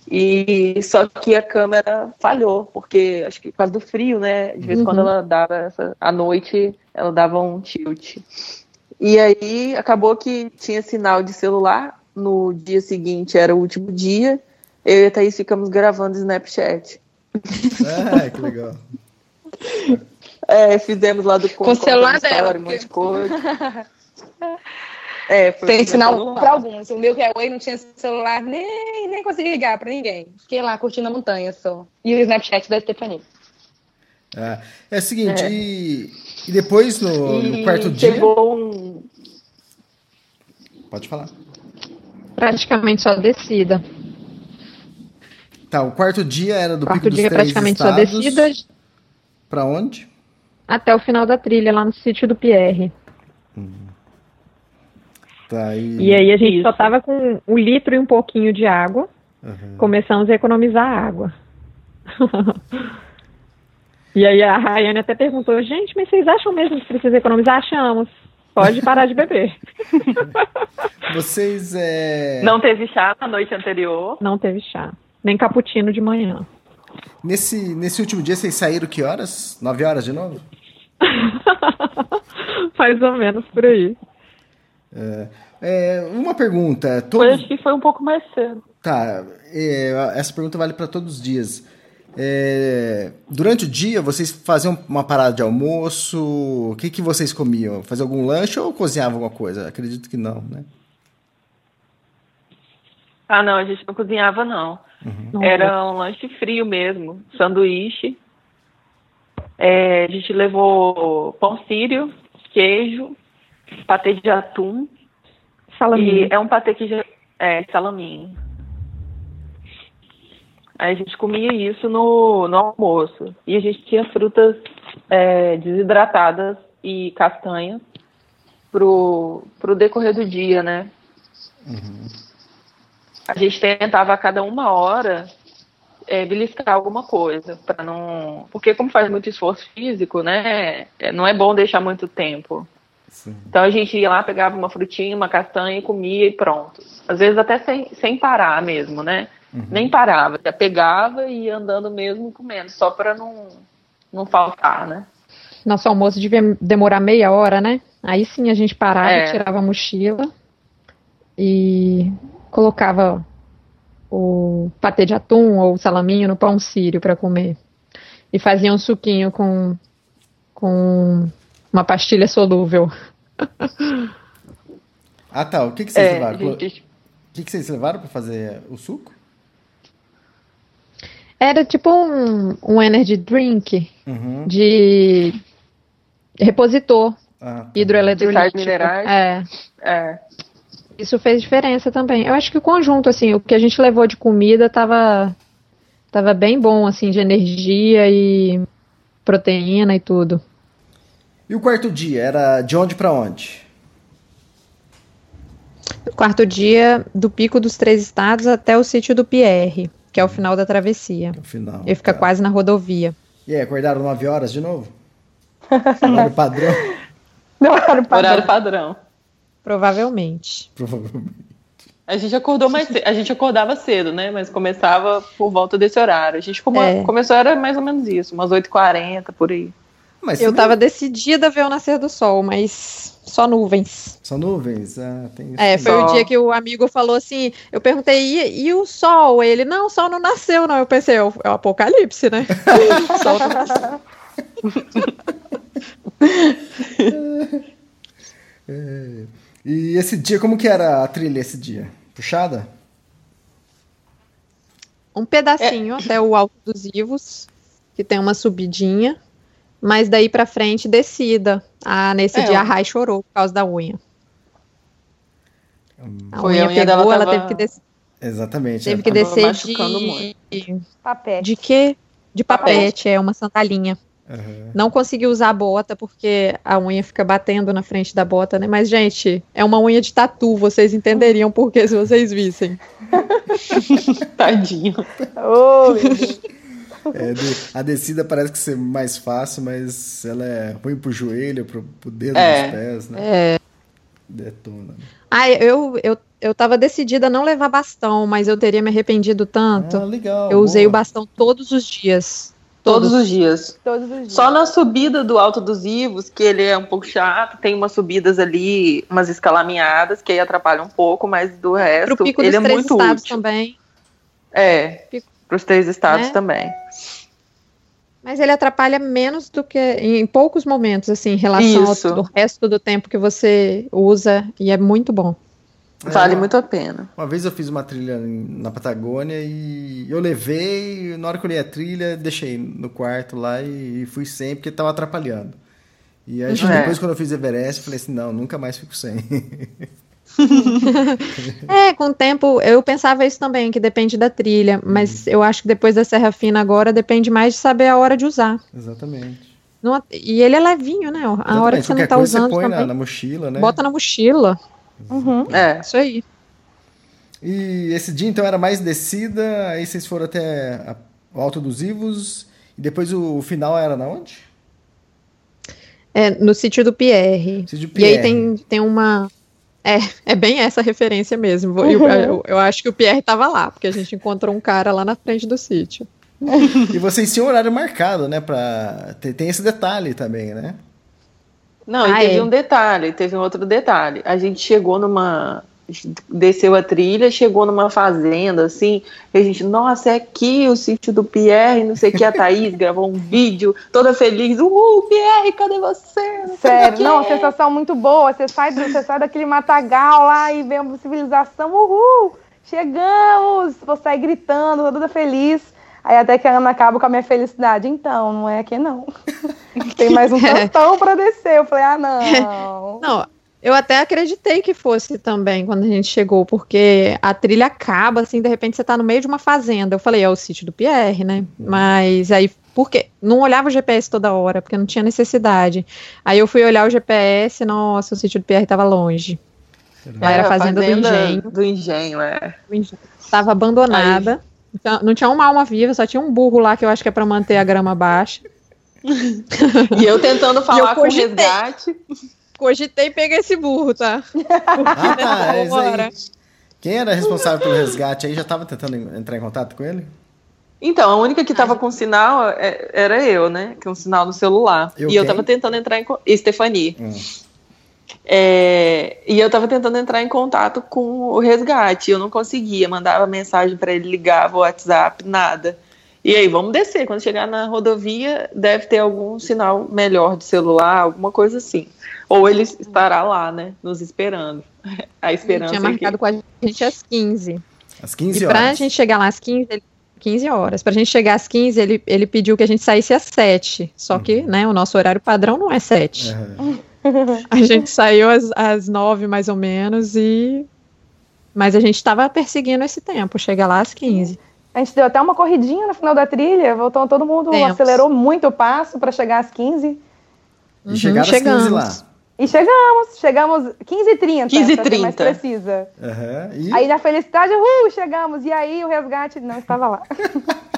E só que a câmera falhou, porque acho que por causa do frio, né? De vez em quando ela dava essa, à noite, ela dava um tilt. E aí acabou que tinha sinal de celular. No dia seguinte era o último dia. Eu e a Thaís ficamos gravando Snapchat. Ah, que legal. É, fizemos lá do Com o celular dela, um monte de coisa. É, foi Tem sinal pra alguns. O meu que é Oi não tinha celular, nem, nem consegui ligar pra ninguém. Fiquei lá curtindo a montanha só. E o Snapchat da Stephanie. É, é o seguinte, É. E, e depois no, no E quarto dia. um, Pode falar. Praticamente só descida. Tá, o quarto dia era do Quarto Pico dos dia Três praticamente só descida Pra onde? até o final da trilha, lá no sítio do Pierre. Tá, e... E aí a gente Isso. só tava com um litro e um pouquinho de água. Aham. Começamos a economizar água. e aí a Rayane até perguntou, gente, mas vocês acham mesmo que precisa economizar? Achamos. Pode parar de beber. Vocês é... Não teve chá na noite anterior. Não teve chá. Nem cappuccino de manhã. Nesse, nesse último dia vocês saíram que horas? Nove horas de novo? Mais ou menos por aí. É, uma pergunta. Foi, Todos... acho que foi um pouco mais cedo. Tá, é, essa pergunta vale para todos os dias. É, durante o dia, vocês faziam uma parada de almoço? O que, que vocês comiam? Faziam algum lanche ou cozinhavam alguma coisa? Acredito que não, né? Ah, não, a gente não cozinhava, não. Não Era um lanche frio mesmo, sanduíche. É, a gente levou pão sírio, queijo, patê de atum. Salaminho. E é um patê que já é salaminho. Aí a gente comia isso no, no almoço. E a gente tinha frutas é, desidratadas e castanhas pro, pro decorrer do dia, né? A gente tentava a cada uma hora é, beliscar alguma coisa para não, porque como faz muito esforço físico, né? é, Não é bom deixar muito tempo. Sim. Então a gente ia lá, pegava uma frutinha, uma castanha e comia e pronto. Às vezes até sem, sem parar mesmo, né? Nem parava, já pegava e ia andando mesmo comendo, só para não, não faltar, né? Nosso almoço devia demorar meia hora, né? Aí sim a gente parava, É. tirava a mochila e colocava o patê de atum ou o salaminho no pão sírio para comer. E fazia um suquinho com, com uma pastilha solúvel. Ah, tá. O que, que vocês É, levaram? gente- O que, que vocês levaram para fazer o suco? Era tipo um, um energy drink Uhum. de repositor Ah, tá. Hidroeletrolítico. minerais. É, É. isso fez diferença também. Eu acho que o conjunto, assim, o que a gente levou de comida tava, tava bem bom, assim, de energia e proteína e tudo. E o quarto dia, era de onde pra onde? Quarto dia do Pico dos Três Estados até o sítio do Pierre, que é o final da travessia. No final. Ele fica tá. quase na rodovia. E aí, acordaram 9 horas de novo? Horário padrão? Não era o Horário padrão. Provavelmente. Provavelmente. A gente acordou mais cedo. A gente acordava cedo, né? Mas começava por volta desse horário. A gente come- É. começou, era mais ou menos isso, umas 8h40, por aí. Mas Eu também tava decidida a ver o nascer do sol, mas só nuvens. São nuvens? Ah, tem isso. É, foi Só. o dia que o amigo falou assim, eu perguntei, e, e o sol? Ele, não, o sol não nasceu, não. Eu pensei, é o, é o apocalipse, né? o sol não nasceu. E esse dia, como que era a trilha esse dia? Puxada? Um pedacinho até o Alto dos Ivos, que tem uma subidinha, mas daí pra frente descida. Ah, nesse É, dia a. Rai chorou por causa da unha. A Foi, unha, a unha pegou, dela ela tava- teve que, des- Exatamente. teve que descer machucando de, Papete. de quê? De Papete. papete, é uma sandalinha. Aham. Não consegui usar a bota porque a unha fica batendo na frente da bota, né? Mas, gente, é uma unha de tatu, vocês entenderiam por quê se vocês vissem. Tadinho. Oh, meu Deus. É, de- a descida parece que ser mais fácil, mas ela é ruim pro joelho, pro, pro dedo É. dos pés, né? É. Detona. Ah, eu, eu, eu tava decidida a não levar bastão, mas eu teria me arrependido tanto. Ah, legal. eu usei boa. o bastão todos os dias. Todos os dias. Todos os dias. Só na subida do Alto dos Ivos, que ele é um pouco chato, tem umas subidas ali, umas escalaminhadas, que aí atrapalham um pouco, mas do resto, Pro pico ele dos é três muito estados útil. também. É, Pico- pros três estados Né? também. Mas ele atrapalha menos do que em poucos momentos, assim, em relação Isso. ao do resto do tempo que você usa, e é muito bom. Vale uma- muito a pena. Uma vez eu fiz uma trilha na Patagônia e eu levei, na hora que eu olhei a trilha, deixei no quarto lá e, e fui sem, porque tava atrapalhando. E aí, É. depois, quando eu fiz Everest, eu falei assim: não, nunca mais fico sem. É, com o tempo, eu pensava isso também, que depende da trilha, mas Uhum. eu acho que depois da Serra Fina agora depende mais de saber a hora de usar. Exatamente. Não- e ele é levinho, né? A hora que você não tá coisa usando você põe na, também, na mochila, né? bota na mochila. É. Isso aí. E esse dia, então, era mais descida, aí vocês foram até a- o Alto dos Ivos, e depois o, o final era na onde? É, no sítio do Pierre. Sítio E aí Pierre. tem, tem uma. É, é bem essa referência mesmo. Eu, eu, eu acho que o Pierre tava lá, porque a gente encontrou um cara lá na frente do sítio. E vocês tinham horário marcado, né? Pra... Tem, tem esse detalhe também, né? Não, e Ah, teve é. um detalhe, teve um outro detalhe. A gente chegou numa. Desceu a trilha, chegou numa fazenda, assim, e a gente, nossa, é aqui o sítio do Pierre, não sei o que, a Thaís gravou um vídeo, toda feliz, uhul, Pierre, cadê você? Não Sério, quê." não, sensação muito boa. Você sai, do- você sai daquele matagal lá e vê uma civilização, uhul! Chegamos! Vou sair gritando, toda feliz. Aí até que a Ana acaba com a minha felicidade. Então, não é aqui não. Tem mais um tantão pra descer. Eu falei, ah, não. Não, eu até acreditei que fosse também quando a gente chegou, porque a trilha acaba, assim, de repente você tá no meio de uma fazenda. Eu falei, é o sítio do Pierre, né? Mas aí, por quê? Não olhava o GPS toda hora, porque não tinha necessidade. Aí eu fui olhar o GPS, nossa, o sítio do Pierre tava longe. Lá era a fazenda, do engenho. Do engenho, é. O engenho Tava abandonada. Então, não tinha uma alma viva, só tinha um burro lá que eu acho que é pra manter a grama baixa. E eu tentando falar com o resgate. Cogitei pegar esse burro, tá? Ah, tá, é isso aí. Bora. Quem era responsável pelo resgate aí já tava tentando entrar em contato com ele? Então, a única que tava com sinal é- era eu, né? Com sinal no celular. Eu e eu quem? tava tentando entrar em contato. Stephanie. Hum. É, e eu tava tentando entrar em contato com o resgate. Eu não conseguia. Mandava mensagem para ele, ligava o WhatsApp, nada. E aí, vamos descer. Quando chegar na rodovia, deve ter algum sinal melhor de celular, alguma coisa assim. Ou ele estará lá, né? Nos esperando. A Ele esperança tinha é que- marcado com a gente às 15. Às 15 E pra horas. gente chegar lá às 15, ele, 15 horas. Pra gente chegar às 15, ele, ele pediu que a gente saísse às 7. Só que, Uhum. né, o nosso horário padrão não é 7. Aham. A gente saiu às, às 9 mais ou menos e. Mas a gente tava perseguindo esse tempo, chegar lá às 15. A gente deu até uma corridinha no final da trilha, voltou todo mundo, acelerou muito o passo para chegar às 15. E chegaram às 15 chegamos. lá. E chegamos, chegamos 15h30, 15 pra ser mais 30. precisa. Aham. E Aí na felicidade, uh, chegamos. E aí o resgate não estava lá.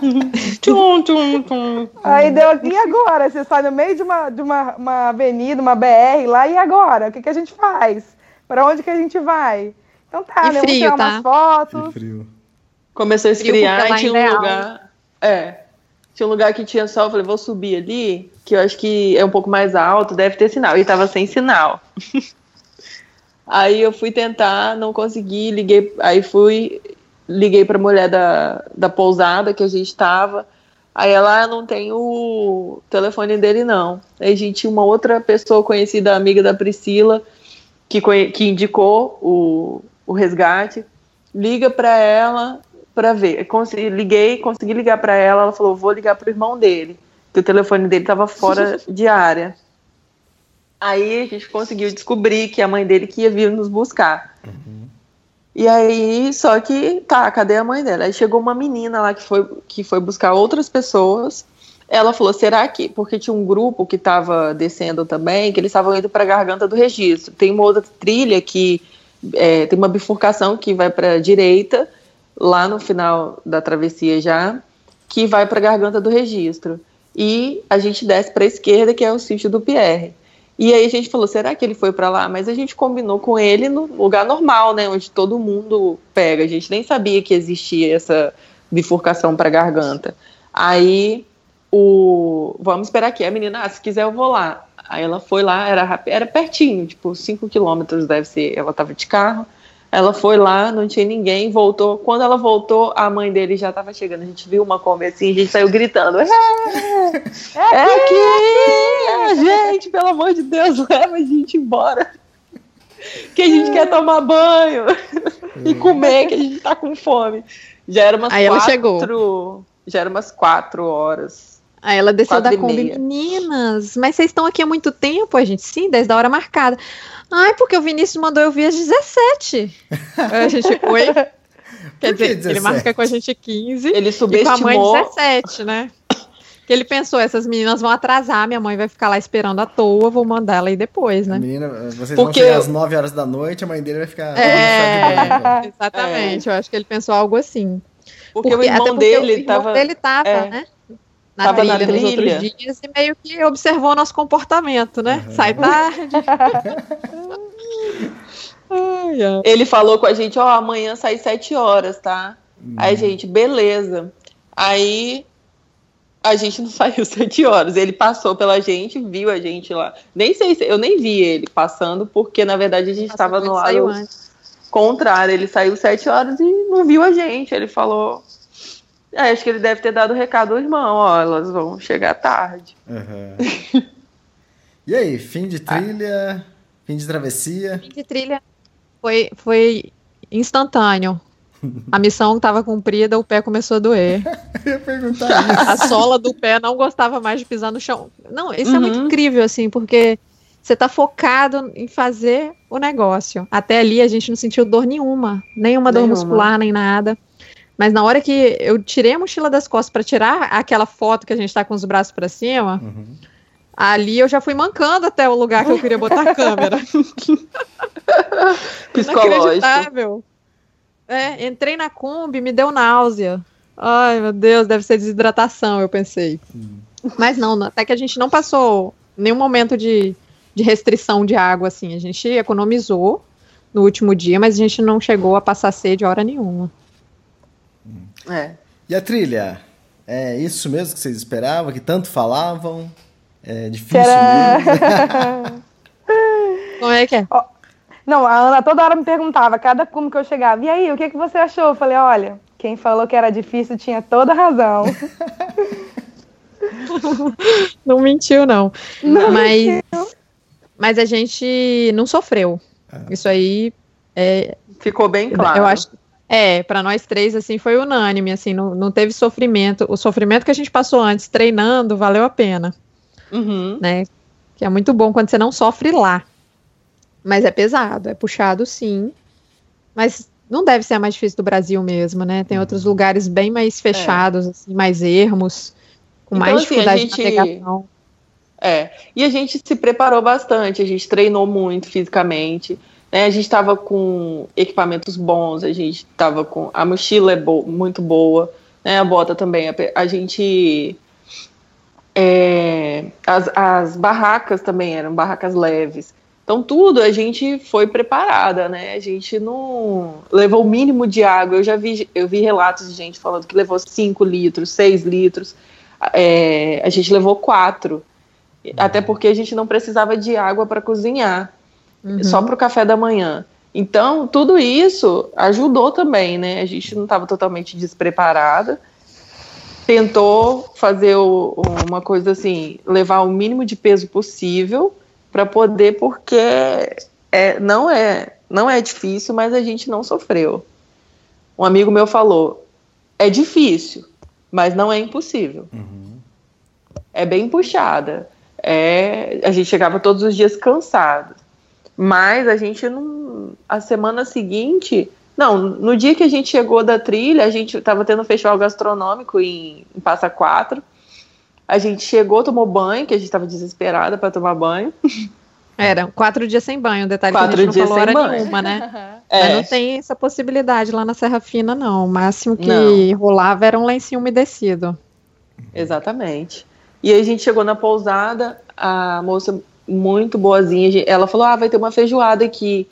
Tchum, tchum, tchum. Aí deu aqui, e agora? Você sai no meio de uma, de uma, uma avenida, uma BR lá, e agora? O que, que a gente faz? Para onde que a gente vai? Então tá, E né? Vamos frio, tirar tá? umas fotos. que frio. Começou a esfriar e tinha um lugar. É. Tinha um lugar que tinha sol, eu falei, vou subir ali, que eu acho que é um pouco mais alto, deve ter sinal. E tava sem sinal. aí eu fui tentar, não consegui, liguei, aí fui, liguei pra mulher da, da pousada que a gente tava. Aí ela "Ah, não tem o telefone dele, não. Aí a gente tinha uma outra pessoa conhecida, amiga da Priscila, que, que indicou o, o resgate. Liga pra ela pra ver. Consegui, liguei, consegui ligar pra ela. Ela falou: vou ligar pro irmão dele, que o telefone dele tava fora de área. Aí a gente conseguiu descobrir que a mãe dele que ia vir nos buscar. E aí, só que, tá, cadê a mãe dela? Aí chegou uma menina lá que foi, que foi buscar outras pessoas. Ela falou, será que... Porque tinha um grupo que tava descendo também, que eles estavam indo pra Garganta do Registro. Tem uma outra trilha que... é, tem uma bifurcação que vai pra direita, lá no final da travessia já, que vai pra Garganta do Registro. E a gente desce pra esquerda, que é o sítio do Pierre. E aí a gente falou, será que ele foi pra lá? Mas a gente combinou com ele no lugar normal, né, onde todo mundo pega. A gente nem sabia que existia essa bifurcação para garganta. Aí o vamos esperar aqui. A menina, ah, se quiser eu vou lá. Aí ela foi lá, era era pertinho, tipo 5 quilômetros deve ser. Ela tava de carro. Ela foi lá, não tinha ninguém, voltou. Quando ela voltou, a mãe dele já tava chegando. A gente viu uma Kombi assim, a gente saiu gritando. É, é aqui, é a gente, pelo amor de Deus, leva a gente embora. Que a gente quer tomar banho e comer, que a gente tá com fome. Já era umas Aí ela quatro. chegou. Já era umas quatro horas. Aí ela desceu da Kombi, meninas, mas vocês estão aqui há muito tempo? A gente, sim, desde a hora marcada. Ai, porque o Vinícius mandou eu vir às 17. Aí a gente, oi? Quer dizer, ele 17? marca com a gente 15 Ele e com a mãe subestimou. 17, né? Que ele pensou, essas meninas vão atrasar, minha mãe vai ficar lá esperando à toa, vou mandar ela aí depois, A né? menina, vocês Porque vão chegar às 9 horas da noite, a mãe dele vai ficar. É, exatamente. Eu acho que ele pensou algo assim. Porque, o até irmão porque dele o irmão tava. dele tava, é. né? Na Tava trilha, na nos trilha. outros dias e meio que observou nosso comportamento, né? Sai tarde. Ele falou com a gente, ó, amanhã sai sete horas, tá? Aí, gente, beleza. Aí a gente não saiu sete horas. Ele passou pela gente, viu a gente lá. Nem sei se eu nem vi ele passando, porque na verdade a gente estava no lado contrário. Ele saiu sete horas e não viu a gente. Ele falou. É, acho que ele deve ter dado o recado ao irmão, ó, elas vão chegar tarde. Aham. E aí, fim de trilha, fim de travessia. Fim de trilha foi, foi instantâneo. A missão estava cumprida, o pé começou a doer. Eu ia perguntar isso. A sola do pé não gostava mais de pisar no chão. Não, isso é Uhum. muito incrível, assim, porque você tá focado em fazer o negócio. Até ali a gente não sentiu dor nenhuma, nenhuma dor Nenhuma. muscular, nem nada. Mas na hora que eu tirei a mochila das costas para tirar aquela foto que a gente tá com os braços para cima, Uhum. ali eu já fui mancando até o lugar que eu queria botar a câmera. Inacreditável. É, entrei na Kombi, me deu náusea. Ai, meu Deus, deve ser desidratação, eu pensei. Mas não, até que a gente não passou nenhum momento de, de restrição de água, assim. A gente economizou no último dia, mas a gente não chegou a passar sede hora nenhuma. É. E a trilha? É isso mesmo que vocês esperavam, que tanto falavam? É difícil mesmo? Como é que é? Não, a Ana toda hora me perguntava, cada como que eu chegava, e aí, o que, que você achou? Eu falei, olha, quem falou que era difícil tinha toda a razão. Não mentiu, não. Não mas, mas a gente não sofreu. Isso aí é, Ficou bem claro. Eu acho, É, para nós três, assim, foi unânime, assim, não, não teve sofrimento. O sofrimento que a gente passou antes treinando valeu a pena, Uhum. né? Que é muito bom quando você não sofre lá. Mas é pesado, é puxado sim. Mas não deve ser a mais difícil do Brasil mesmo, né? Tem outros lugares bem mais fechados, assim, mais ermos, com Então, mais assim, dificuldade gente- de navegação. É, e a gente se preparou bastante, a gente treinou muito fisicamente, né? A gente estava com equipamentos bons, a gente estava com a mochila é bo- muito boa, né? A bota também. A, a gente é, as, as barracas também eram barracas leves. Então tudo a gente foi preparada, né? A gente não levou o mínimo de água. Eu já vi, eu vi relatos de gente falando que levou 5 litros, 6 litros. É, a gente levou 4. Até porque a gente não precisava de água para cozinhar, Uhum. só para o café da manhã. Então, tudo isso ajudou também, né? A gente não estava totalmente despreparada. Tentou fazer o- uma coisa assim, levar o mínimo de peso possível para poder, porque é, não é não é difícil, mas a gente não sofreu. Um amigo meu falou: é difícil, mas não é impossível. É bem puxada. É, a gente chegava todos os dias cansado. Mas a gente não. A semana seguinte. Não, no dia que a gente chegou da trilha, a gente estava tendo um festival gastronômico em, em Passa Quatro. A gente chegou, tomou banho, que a gente estava desesperada para tomar banho. Eram quatro dias sem banho, o detalhe Quatro que a gente não falou era banho. nenhuma, né? É. Não tem essa possibilidade lá na Serra Fina, não. O máximo que Não. rolava era um lencinho umedecido. Exatamente. E aí a gente chegou na pousada, a moça muito boazinha, a ela falou: Ah, vai ter uma feijoada aqui.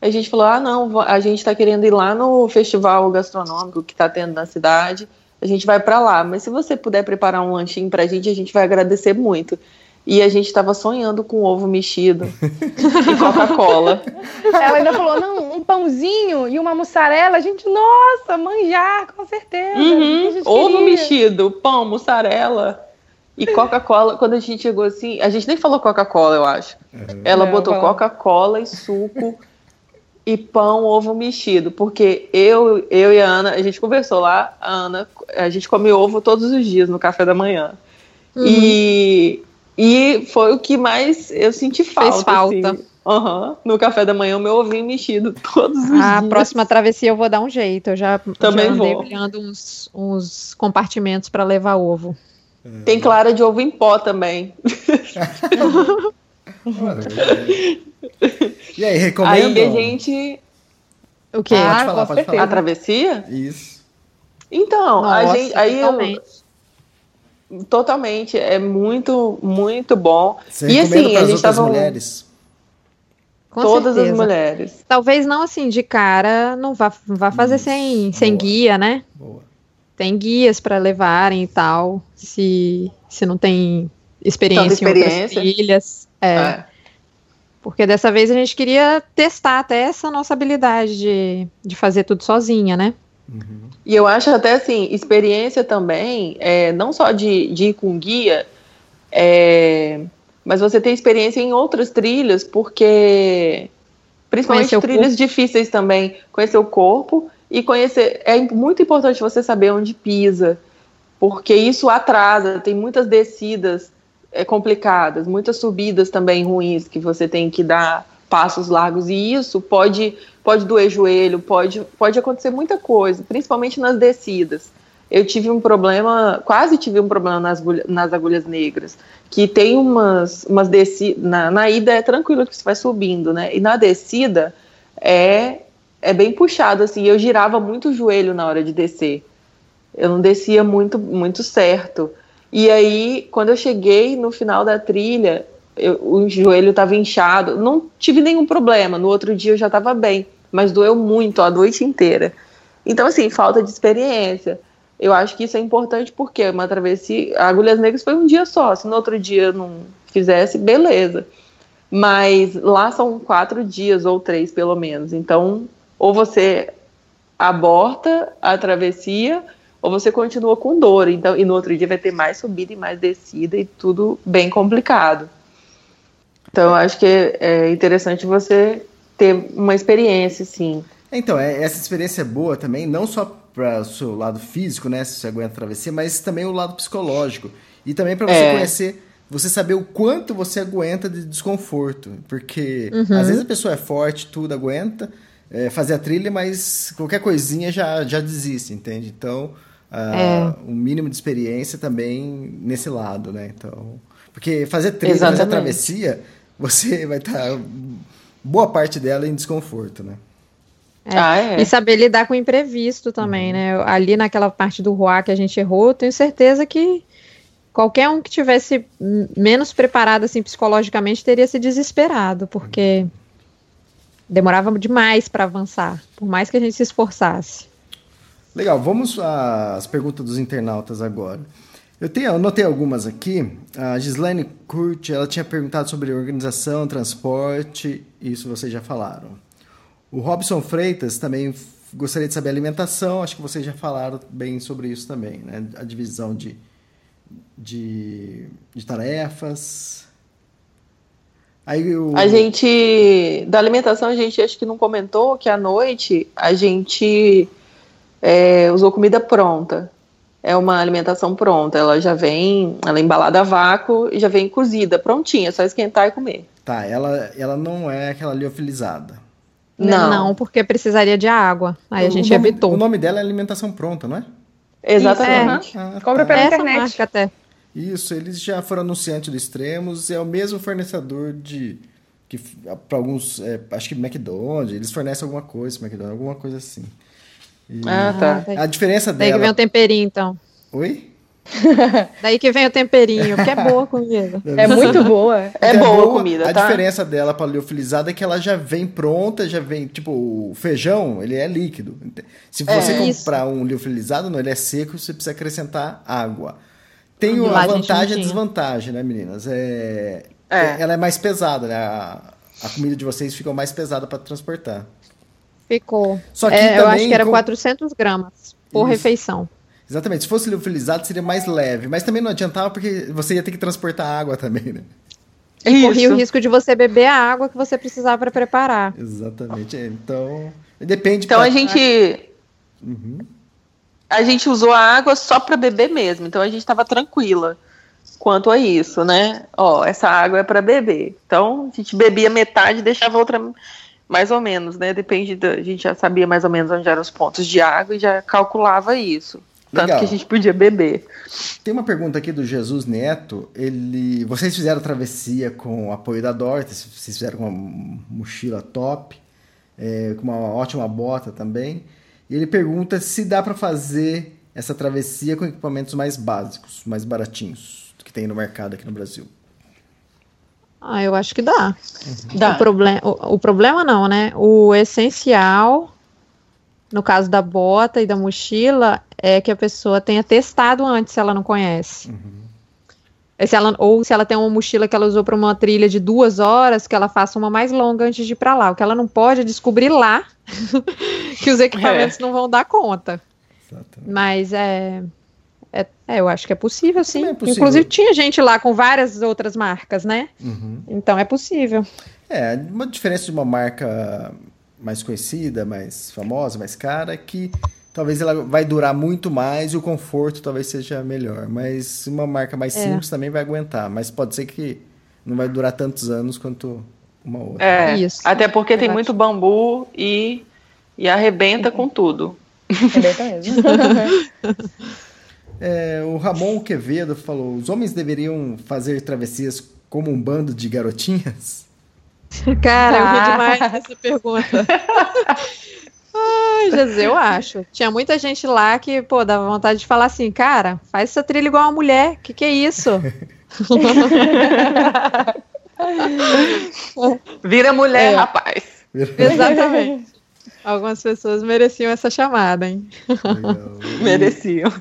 A gente falou: Ah, não, a gente tá querendo ir lá no festival gastronômico que tá tendo na cidade. A gente vai para lá, mas se você puder preparar um lanchinho pra gente, a gente vai agradecer muito. E a gente tava sonhando com ovo mexido e Coca-Cola. Ela ainda falou, não, um pãozinho e uma mussarela. A gente, nossa, manjar, com certeza. Uhum, A Ovo queria. mexido, pão, mussarela e Coca-Cola. Quando a gente chegou assim, a gente nem falou Coca-Cola, eu acho. Ela Não, botou. Coca-Cola e suco e pão, ovo mexido. Porque eu, eu e a Ana, a gente conversou lá, a Ana, a gente come ovo todos os dias no café da manhã. E, e foi o que mais eu senti falta. falta. assim. Aham, no café da manhã, o meu ovinho mexido todos os A dias. próxima travessia eu vou dar um jeito. Eu já, Também já andei vou. olhando uns, uns compartimentos para levar ovo. Tem clara de ovo em pó também. E aí, Aí recomendam? a gente. O quê? Pode Ah, falar, com certeza. A travessia? Isso. Então, a Nossa, gente. Aí eu- totalmente. totalmente. É muito, muito bom. Você e assim, a gente outras tava. mulheres? Com todas certeza. as mulheres. Talvez não assim, de cara, não vá, vá fazer Isso, sem, sem boa. guia, né? Boa. Tem guias para levarem e tal, se, se não tem experiência, Tanta em outras experiência. trilhas. É, É. Porque dessa vez a gente queria testar até essa nossa habilidade de, de fazer tudo sozinha, né? E eu acho até assim, experiência também, é, não só de, de ir com guia, é, mas você tem experiência em outras trilhas, porque principalmente trilhas difíceis também, conhecer o corpo e conhecer. É muito importante você saber onde pisa, porque isso atrasa, tem muitas descidas é, complicadas, muitas subidas também ruins que você tem que dar passos largos, e isso pode, pode doer joelho, pode, pode acontecer muita coisa, principalmente nas descidas. Eu tive um problema, quase tive um problema nas, nas agulhas negras, que tem umas, umas descidas, na, na ida é tranquilo que você vai subindo, né? E na descida é, é bem puxado, assim, eu girava muito o joelho na hora de descer. Eu não descia muito, muito certo. E aí, quando eu cheguei no final da trilha, eu- o joelho estava inchado. Não tive nenhum problema. No outro dia eu já estava bem, mas doeu muito a noite inteira. Então, assim, falta de experiência. Eu acho que isso é importante porque uma travessia. Agulhas Negras foi um dia só. Se no outro dia não fizesse, beleza. Mas lá são quatro dias ou três, pelo menos. Então, ou você aborta a travessia ou você continua com dor. Então, e no outro dia vai ter mais subida e mais descida e tudo bem complicado. Então, acho que é interessante você ter uma experiência, sim. Então, é, essa experiência é boa também, não só para o seu lado físico, né, se você aguenta a travessia, mas também o lado psicológico. E também para você É. conhecer, você saber o quanto você aguenta de desconforto. Porque Uhum. às vezes a pessoa é forte, tudo aguenta é, fazer a trilha, mas qualquer coisinha já, já desiste, entende? Então, ah, É. um mínimo de experiência também nesse lado, né? Então, porque fazer trilha, fazer a Exatamente. travessia, você vai estar boa parte dela em desconforto, né? É. Ah, é. E saber lidar com o imprevisto também, né? Ali naquela parte do Ruá que a gente errou, tenho certeza que qualquer um que tivesse menos preparado assim psicologicamente teria se desesperado, porque demorava demais para avançar, por mais que a gente se esforçasse. Legal, vamos às perguntas dos internautas agora. Eu tenho, anotei algumas aqui. A Gislaine Curti, ela tinha perguntado sobre organização, transporte, isso vocês já falaram. O Robson Freitas também gostaria de saber alimentação, acho que vocês já falaram bem sobre isso também, né? A divisão de, de, de tarefas. Aí o, A gente, da alimentação, a gente acho que não comentou que à noite a gente é, usou comida pronta. É uma alimentação pronta. Ela já vem, ela é embalada a vácuo e já vem cozida, prontinha, é só esquentar e comer. Tá, ela, ela não é aquela liofilizada. Não. porque precisaria de água. Aí a O gente nome- evitou. O nome dela é alimentação pronta, não é? Exatamente. Ah, Compra tá. pela Essa internet. marca até. Isso, eles já foram anunciantes do Extremos, é o mesmo fornecedor de. que para alguns. é, acho que McDonald's, eles fornecem alguma coisa, McDonald's, alguma coisa assim. E Ah, tá. daí, a diferença daí que vem dela. o temperinho, então. Oi? Daí que vem o temperinho, que é boa a comida. É muito boa. É Então, boa a comida, A tá? diferença dela para liofilizada é que ela já vem pronta, já vem. Tipo, o feijão, ele é líquido. Se você É. Isso. comprar um liofilizado, não, ele é seco, você precisa acrescentar água. Tem a vantagem e tinha. desvantagem, né, meninas? É, É. Ela é mais pesada, né? A, a comida de vocês fica mais pesada para transportar. Ficou. Só que É, eu também acho que era com- 400 gramas por Isso. refeição. Exatamente. Se fosse liofilizado, seria mais leve. Mas também não adiantava porque você ia ter que transportar água também, né? E corria o risco de você beber a água que você precisava para preparar. Exatamente. É, Então, depende. Então pra- a gente Uhum. A gente usou a água só para beber mesmo. Então a gente estava tranquila quanto a isso, né? Ó, essa água é para beber. Então a gente bebia metade e deixava outra mais ou menos, né? Depende da, a gente já sabia mais ou menos onde eram os pontos de água e já calculava isso. Tanto Legal. que a gente podia beber. Tem uma pergunta aqui do Jesus Neto. Ele, vocês fizeram a travessia com o apoio da Dorta, vocês fizeram com uma mochila top, é, com uma ótima bota também. E ele pergunta se dá para fazer essa travessia com equipamentos mais básicos, mais baratinhos, que tem no mercado aqui no Brasil. Ah, eu acho que dá. Dá. O, proble o, o problema não, né? O essencial, no caso da bota e da mochila, é que a pessoa tenha testado antes se ela não conhece. É se ela, ou se ela tem uma mochila que ela usou para uma trilha de duas horas, que ela faça uma mais longa antes de ir para lá. O que ela não pode é descobrir lá que os equipamentos não vão dar conta. Exatamente. Mas é, é, é, eu acho que é possível, sim. É possível. Inclusive tinha gente lá com várias outras marcas, né? Uhum. Então é possível. É, uma diferença de uma marca mais conhecida, mais famosa, mais cara, é que talvez ela vai durar muito mais e o conforto talvez seja melhor. Mas uma marca mais É. simples também vai aguentar. Mas pode ser que não vai durar tantos anos quanto uma outra. É, Isso. até porque tem Eu muito bambu e, e arrebenta com tudo. Arrebenta mesmo. É, o Ramon Quevedo falou: os homens deveriam fazer travessias como um bando de garotinhas? Cara, eu ri Ah. demais dessa pergunta. Ai, Jesus, eu acho. Tinha muita gente lá que, pô, dava vontade de falar assim, cara, faz essa trilha igual uma mulher. Que que é isso? Vira mulher, É. rapaz. Exatamente. Algumas pessoas mereciam essa chamada, hein? Legal. Mereciam.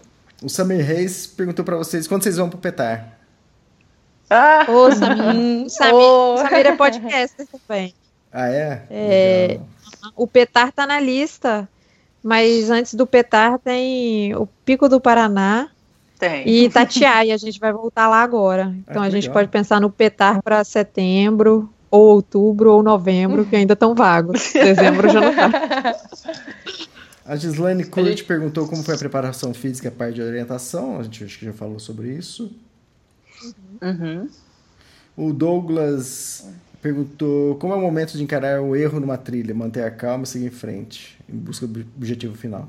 O Samir Reis perguntou pra vocês quando vocês vão pro Petar. Ah, Ô, Samir. Samir, Ô. Samir é podcaster também. Ah, é? É. Legal. O Petar tá na lista, mas antes do Petar tem o Pico do Paraná tem. e Itatiaia. A gente vai voltar lá agora. Então Ah, a gente legal. pode pensar no Petar para setembro ou outubro ou novembro, que ainda estão vagos. Dezembro já não tá. A Gislaine Kurt perguntou como foi a preparação física a parte de orientação. A gente acho que já falou sobre isso. Uhum. O Douglas perguntou como é o momento de encarar o erro numa trilha, manter a calma e seguir em frente, em busca do objetivo final.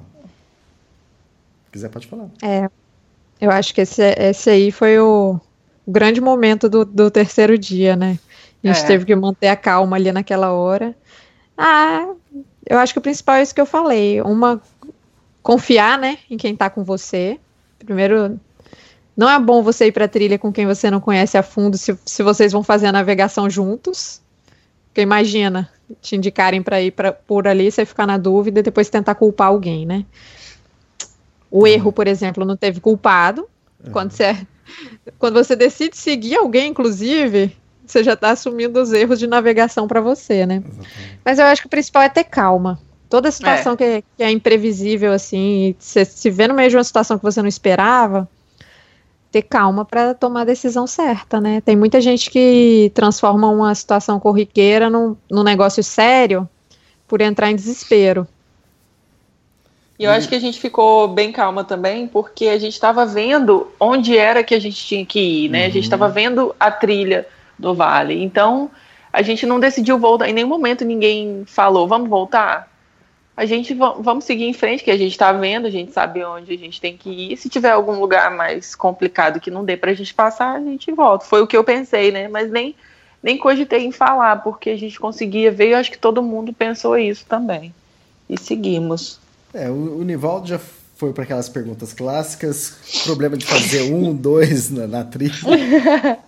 Se quiser, pode falar. É, eu acho que esse, esse aí foi o, o grande momento do, do terceiro dia, né? A gente É. teve que manter a calma ali naquela hora. Ah, eu acho que o principal é isso que eu falei. Uma, confiar, né, em quem tá com você. Primeiro, não é bom você ir pra trilha com quem você não conhece a fundo se, se vocês vão fazer a navegação juntos. Porque imagina, te indicarem pra ir pra, por ali, você ficar na dúvida e depois tentar culpar alguém, né? O erro, por exemplo, não teve culpado. Quando você, quando você decide seguir alguém, inclusive, você já está assumindo os erros de navegação para você, né? Mas eu acho que o principal é ter calma. Toda situação que, é, que é imprevisível, assim, e você se vê no meio de uma situação que você não esperava, ter calma para tomar a decisão certa, né? Tem muita gente que transforma uma situação corriqueira num, num negócio sério por entrar em desespero. E eu acho que a gente ficou bem calma também, porque a gente estava vendo onde era que a gente tinha que ir, né? A gente estava vendo a trilha do vale. Então, a gente não decidiu voltar. Em nenhum momento ninguém falou, vamos voltar? A gente va- vamos seguir em frente, que a gente está vendo, a gente sabe onde a gente tem que ir. Se tiver algum lugar mais complicado que não dê pra gente passar, a gente volta. Foi o que eu pensei, né? Mas nem, nem cogitei em falar, porque a gente conseguia ver e eu acho que todo mundo pensou isso também. E seguimos. É, o, o Nivaldo já foi para aquelas perguntas clássicas. Problema de fazer um, dois na, na trilha.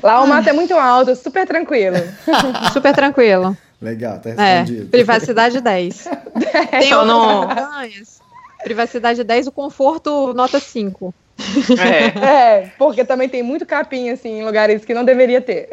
Lá o mato é muito alto, super tranquilo. Super tranquilo. Legal, tá É, respondido. privacidade 10. Tem outras não-. Privacidade 10, o conforto nota 5. É. É, porque também tem muito capim, assim, em lugares que não deveria ter.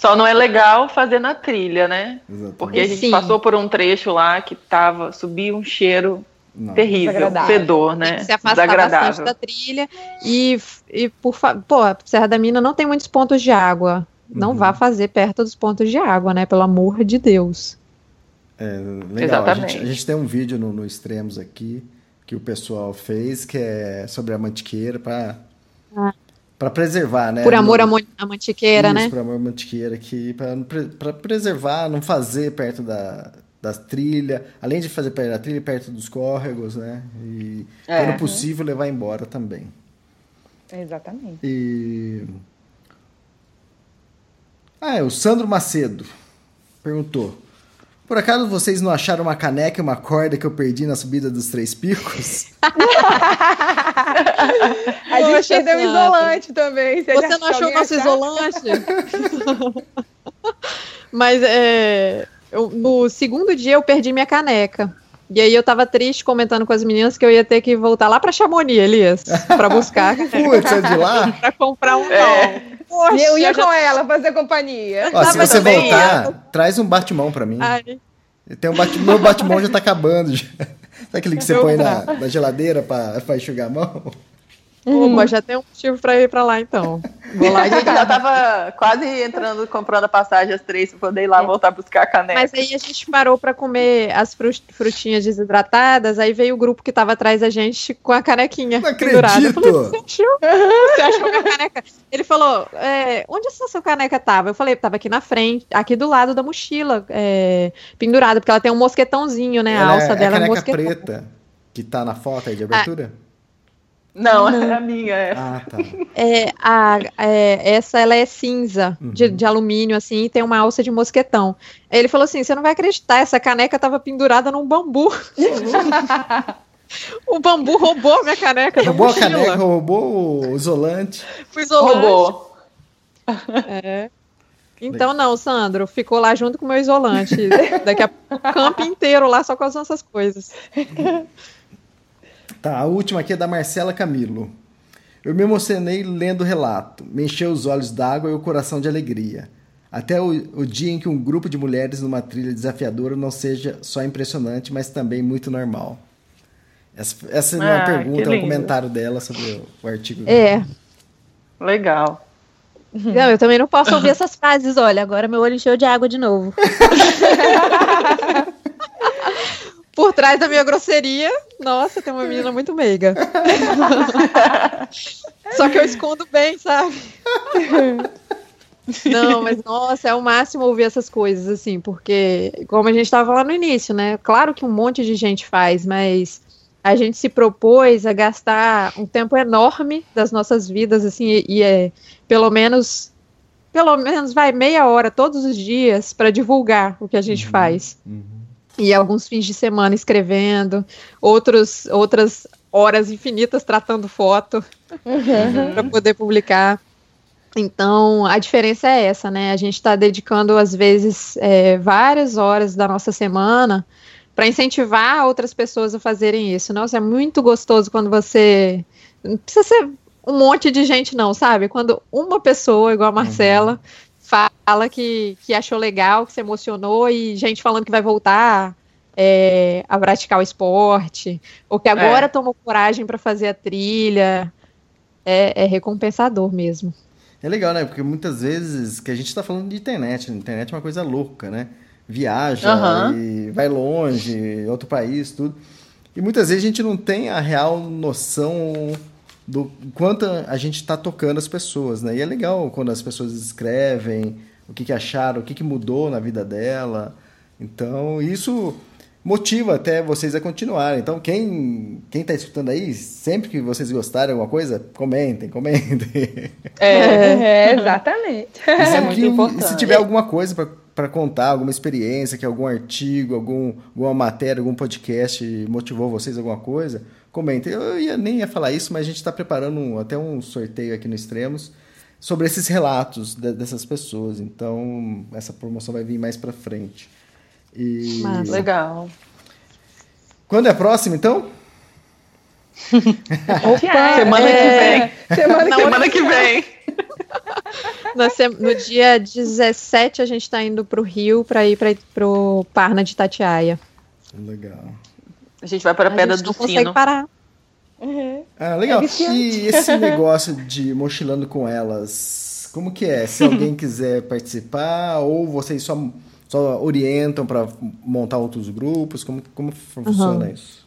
Só não é legal fazer na trilha, né? Exatamente. Porque a gente Sim. passou por um trecho lá que tava, subia um cheiro Não. terrível, Desagradável. fedor, né? Se afastar bastante Desagradável. da trilha. E, e por favor, pô, a Serra da Mina não tem muitos pontos de água. Não Uhum. vá fazer perto dos pontos de água, né? Pelo amor de Deus. É, legal. A gente, a gente tem um vídeo no, no Extremos aqui que o pessoal fez que é sobre a mantiqueira para Ah. para preservar, né? Por amor à mantiqueira, Isso, né? Por amor à mantiqueira aqui para preservar, não fazer perto da das trilhas, além de fazer perto da trilha, perto dos córregos, né? E É. quando possível levar embora também. Exatamente. E Ah, é, o Sandro Macedo perguntou: Por acaso vocês não acharam uma caneca e uma corda que eu perdi na subida dos Três Picos? A gente Poxa, perdeu um isolante também. Você a- não achou nosso achar. isolante? Mas é, eu- no segundo dia eu perdi minha caneca. E aí eu tava triste comentando com as meninas que eu ia ter que voltar lá pra Chamonix, Elias, pra buscar Putz, é de lá? pra comprar um É. não. Poxa, E eu ia já- com ela fazer companhia. Ó, se você voltar, traz um batimão pra mim. Ai, Tem um bate... Meu batimão já tá acabando. Já. Sabe aquele que você põe na, na geladeira pra, pra enxugar a mão? Opa, já tem um motivo pra ir pra lá então. Vou lá A gente já tava quase entrando, comprando a passagem às três pra poder ir lá voltar buscar a caneca. Mas aí a gente parou pra comer as fru- frutinhas desidratadas, aí veio o grupo que tava atrás da gente com a canequinha Não pendurada. Eu falei, acredito! você achou? Você achou minha caneca? Ele falou, é, onde essa sua caneca tava? Eu falei, tava aqui na frente, aqui do lado da mochila, é, pendurada, porque ela tem um mosquetãozinho, né? A Ela alça é, dela a é um mosquetão. preta que tá na foto aí de abertura? Não, é a minha. É. Ah, tá. É, a, é, essa ela é cinza, de, Uhum. de alumínio, assim, e tem uma alça de mosquetão. Ele falou assim: você não vai acreditar, essa caneca tava pendurada num bambu. o bambu roubou minha caneca. Roubou a caneca, roubou o isolante. Fui isolante. Roubou. É. Então não, Sandro, ficou lá junto com o meu isolante. Daqui a pouco o campo inteiro lá só com as nossas coisas. Tá, a última aqui é da Marcela Camilo. Eu me emocionei lendo o relato, me encheu os olhos d'água e o coração de alegria. Até o, o dia em que um grupo de mulheres numa trilha desafiadora não seja só impressionante, mas também muito normal. Essa, essa é uma Ah, pergunta, é um comentário dela sobre o, o artigo. É, Legal. Não, eu também não posso ouvir essas frases. Olha, agora meu olho encheu de água de novo. Por trás da minha grosseria, nossa, tem uma menina muito meiga. Só que eu escondo bem, sabe? Não, mas nossa, é o máximo ouvir essas coisas, assim, porque, como a gente estava lá no início, né? Claro que um monte de gente faz, mas a gente se propôs a gastar um tempo enorme das nossas vidas, assim, e, e é pelo menos, pelo menos vai meia hora todos os dias para divulgar o que a gente uhum, faz. Uhum. E alguns fins de semana escrevendo, outros, outras horas infinitas tratando foto uhum. para poder publicar. Então, a diferença é essa, né? A gente está dedicando, às vezes, é, várias horas da nossa semana para incentivar outras pessoas a fazerem isso. Nossa, é muito gostoso quando você. Não precisa ser um monte de gente, não, sabe? Quando uma pessoa, igual a Marcela, uhum. Fala que, que achou legal, que se emocionou, e gente falando que vai voltar é, a praticar o esporte, ou que agora é. tomou coragem para fazer a trilha. É, é recompensador mesmo. É legal, né? Porque muitas vezes que a gente está falando de internet, a internet é uma coisa louca, né? Viaja uhum. e vai longe, outro país, tudo. E muitas vezes a gente não tem a real noção do quanto a gente está tocando as pessoas, né? E é legal quando as pessoas escrevem o que, que acharam, o que, que mudou na vida dela. Então, isso motiva até vocês a continuarem. Então, quem quem está escutando aí, sempre que vocês gostarem de alguma coisa, comentem, comentem. É, é exatamente. E sempre que, se tiver alguma coisa para contar, alguma experiência, que algum artigo, algum, alguma matéria, algum podcast motivou vocês alguma coisa, comentem. Eu ia, nem ia falar isso, mas a gente está preparando um, até um sorteio aqui no Extremos sobre esses relatos de, dessas pessoas. Então, essa promoção vai vir mais para frente. E... Legal. Quando é próximo, então? Opa, semana é... que vem. Semana, semana que vem. No, dia 17 a gente está indo para o Rio para ir para o Parna de Tatiaia. Legal. A gente vai para a Pedra do não Sino. consegue parar. Uhum. Ah, legal. É e esse negócio de mochilando com elas, como que é? Se alguém quiser participar ou vocês só só orientam para montar outros grupos? Como, como funciona uhum. isso?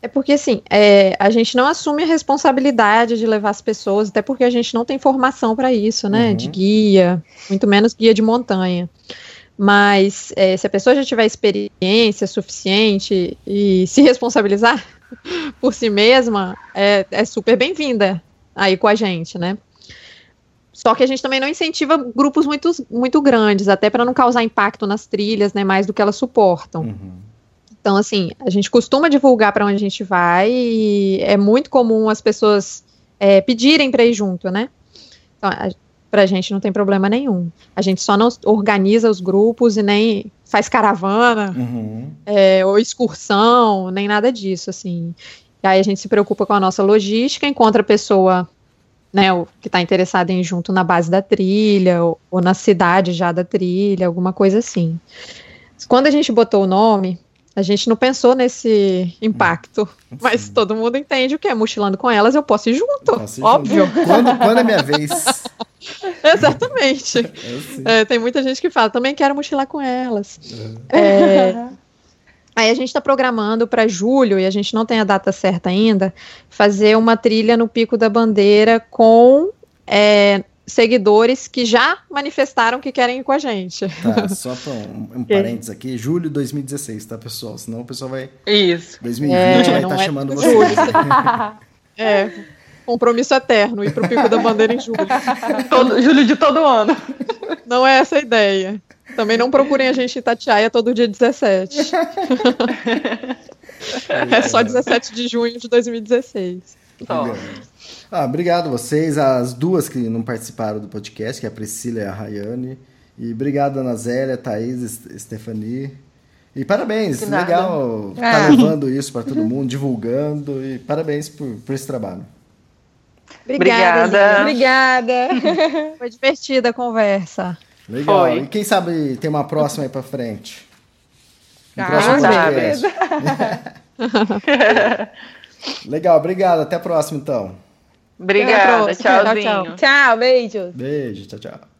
É porque, assim, é, a gente não assume a responsabilidade de levar as pessoas, até porque a gente não tem formação para isso, né? Uhum. De guia, muito menos guia de montanha. Mas é, se a pessoa já tiver experiência suficiente e se responsabilizar por si mesma, é, é super bem-vinda aí com a gente, né? Só que a gente também não incentiva grupos muito, muito grandes, até para não causar impacto nas trilhas, né, mais do que elas suportam. Uhum. Então, assim, a gente costuma divulgar para onde a gente vai e é muito comum as pessoas é, pedirem para ir junto, né? Então, para a gente não tem problema nenhum. A gente só não organiza os grupos e nem faz caravana uhum. é, ou excursão, nem nada disso, assim. E aí a gente se preocupa com a nossa logística, encontra a pessoa né, o que está interessado em ir junto na base da trilha, ou, ou, na cidade já da trilha, alguma coisa assim. Quando a gente botou o nome, a gente não pensou nesse impacto, Sim. mas todo mundo entende o que é mochilando com elas, eu posso ir junto, posso ir óbvio. Junto. Quando, quando é minha vez? Exatamente. É, é, tem muita gente que fala, também quero mochilar com elas. É. é Aí a gente está programando para julho, e a gente não tem a data certa ainda, fazer uma trilha no Pico da Bandeira com é, seguidores que já manifestaram que querem ir com a gente. Tá, só para um, um parênteses aqui, julho de 2016, tá, pessoal? Senão o pessoal vai. Isso. 2020 é, vai estar tá é chamando vocês. é. Compromisso eterno, ir para o Pico da Bandeira em julho. Todo, julho de todo ano. Não é essa a ideia. Também não procurem a gente em Tatiaia todo dia 17. é só 17 de junho de 2016. Então. Ah, obrigado vocês, as duas que não participaram do podcast, que é a Priscila e a Rayane. E obrigado, Ana Zélia, Thaís, Stephanie. E parabéns, legal estar tá levando isso para todo mundo, divulgando. E parabéns por, por esse trabalho. Obrigada. Obrigada. Foi divertida a conversa. Legal. Foi. E quem sabe tem uma próxima aí pra frente? Um próximo Legal, obrigado. Até a próxima, então. Obrigada, Até a próxima. tchauzinho. Tchau, beijos. Beijo, tchau, tchau.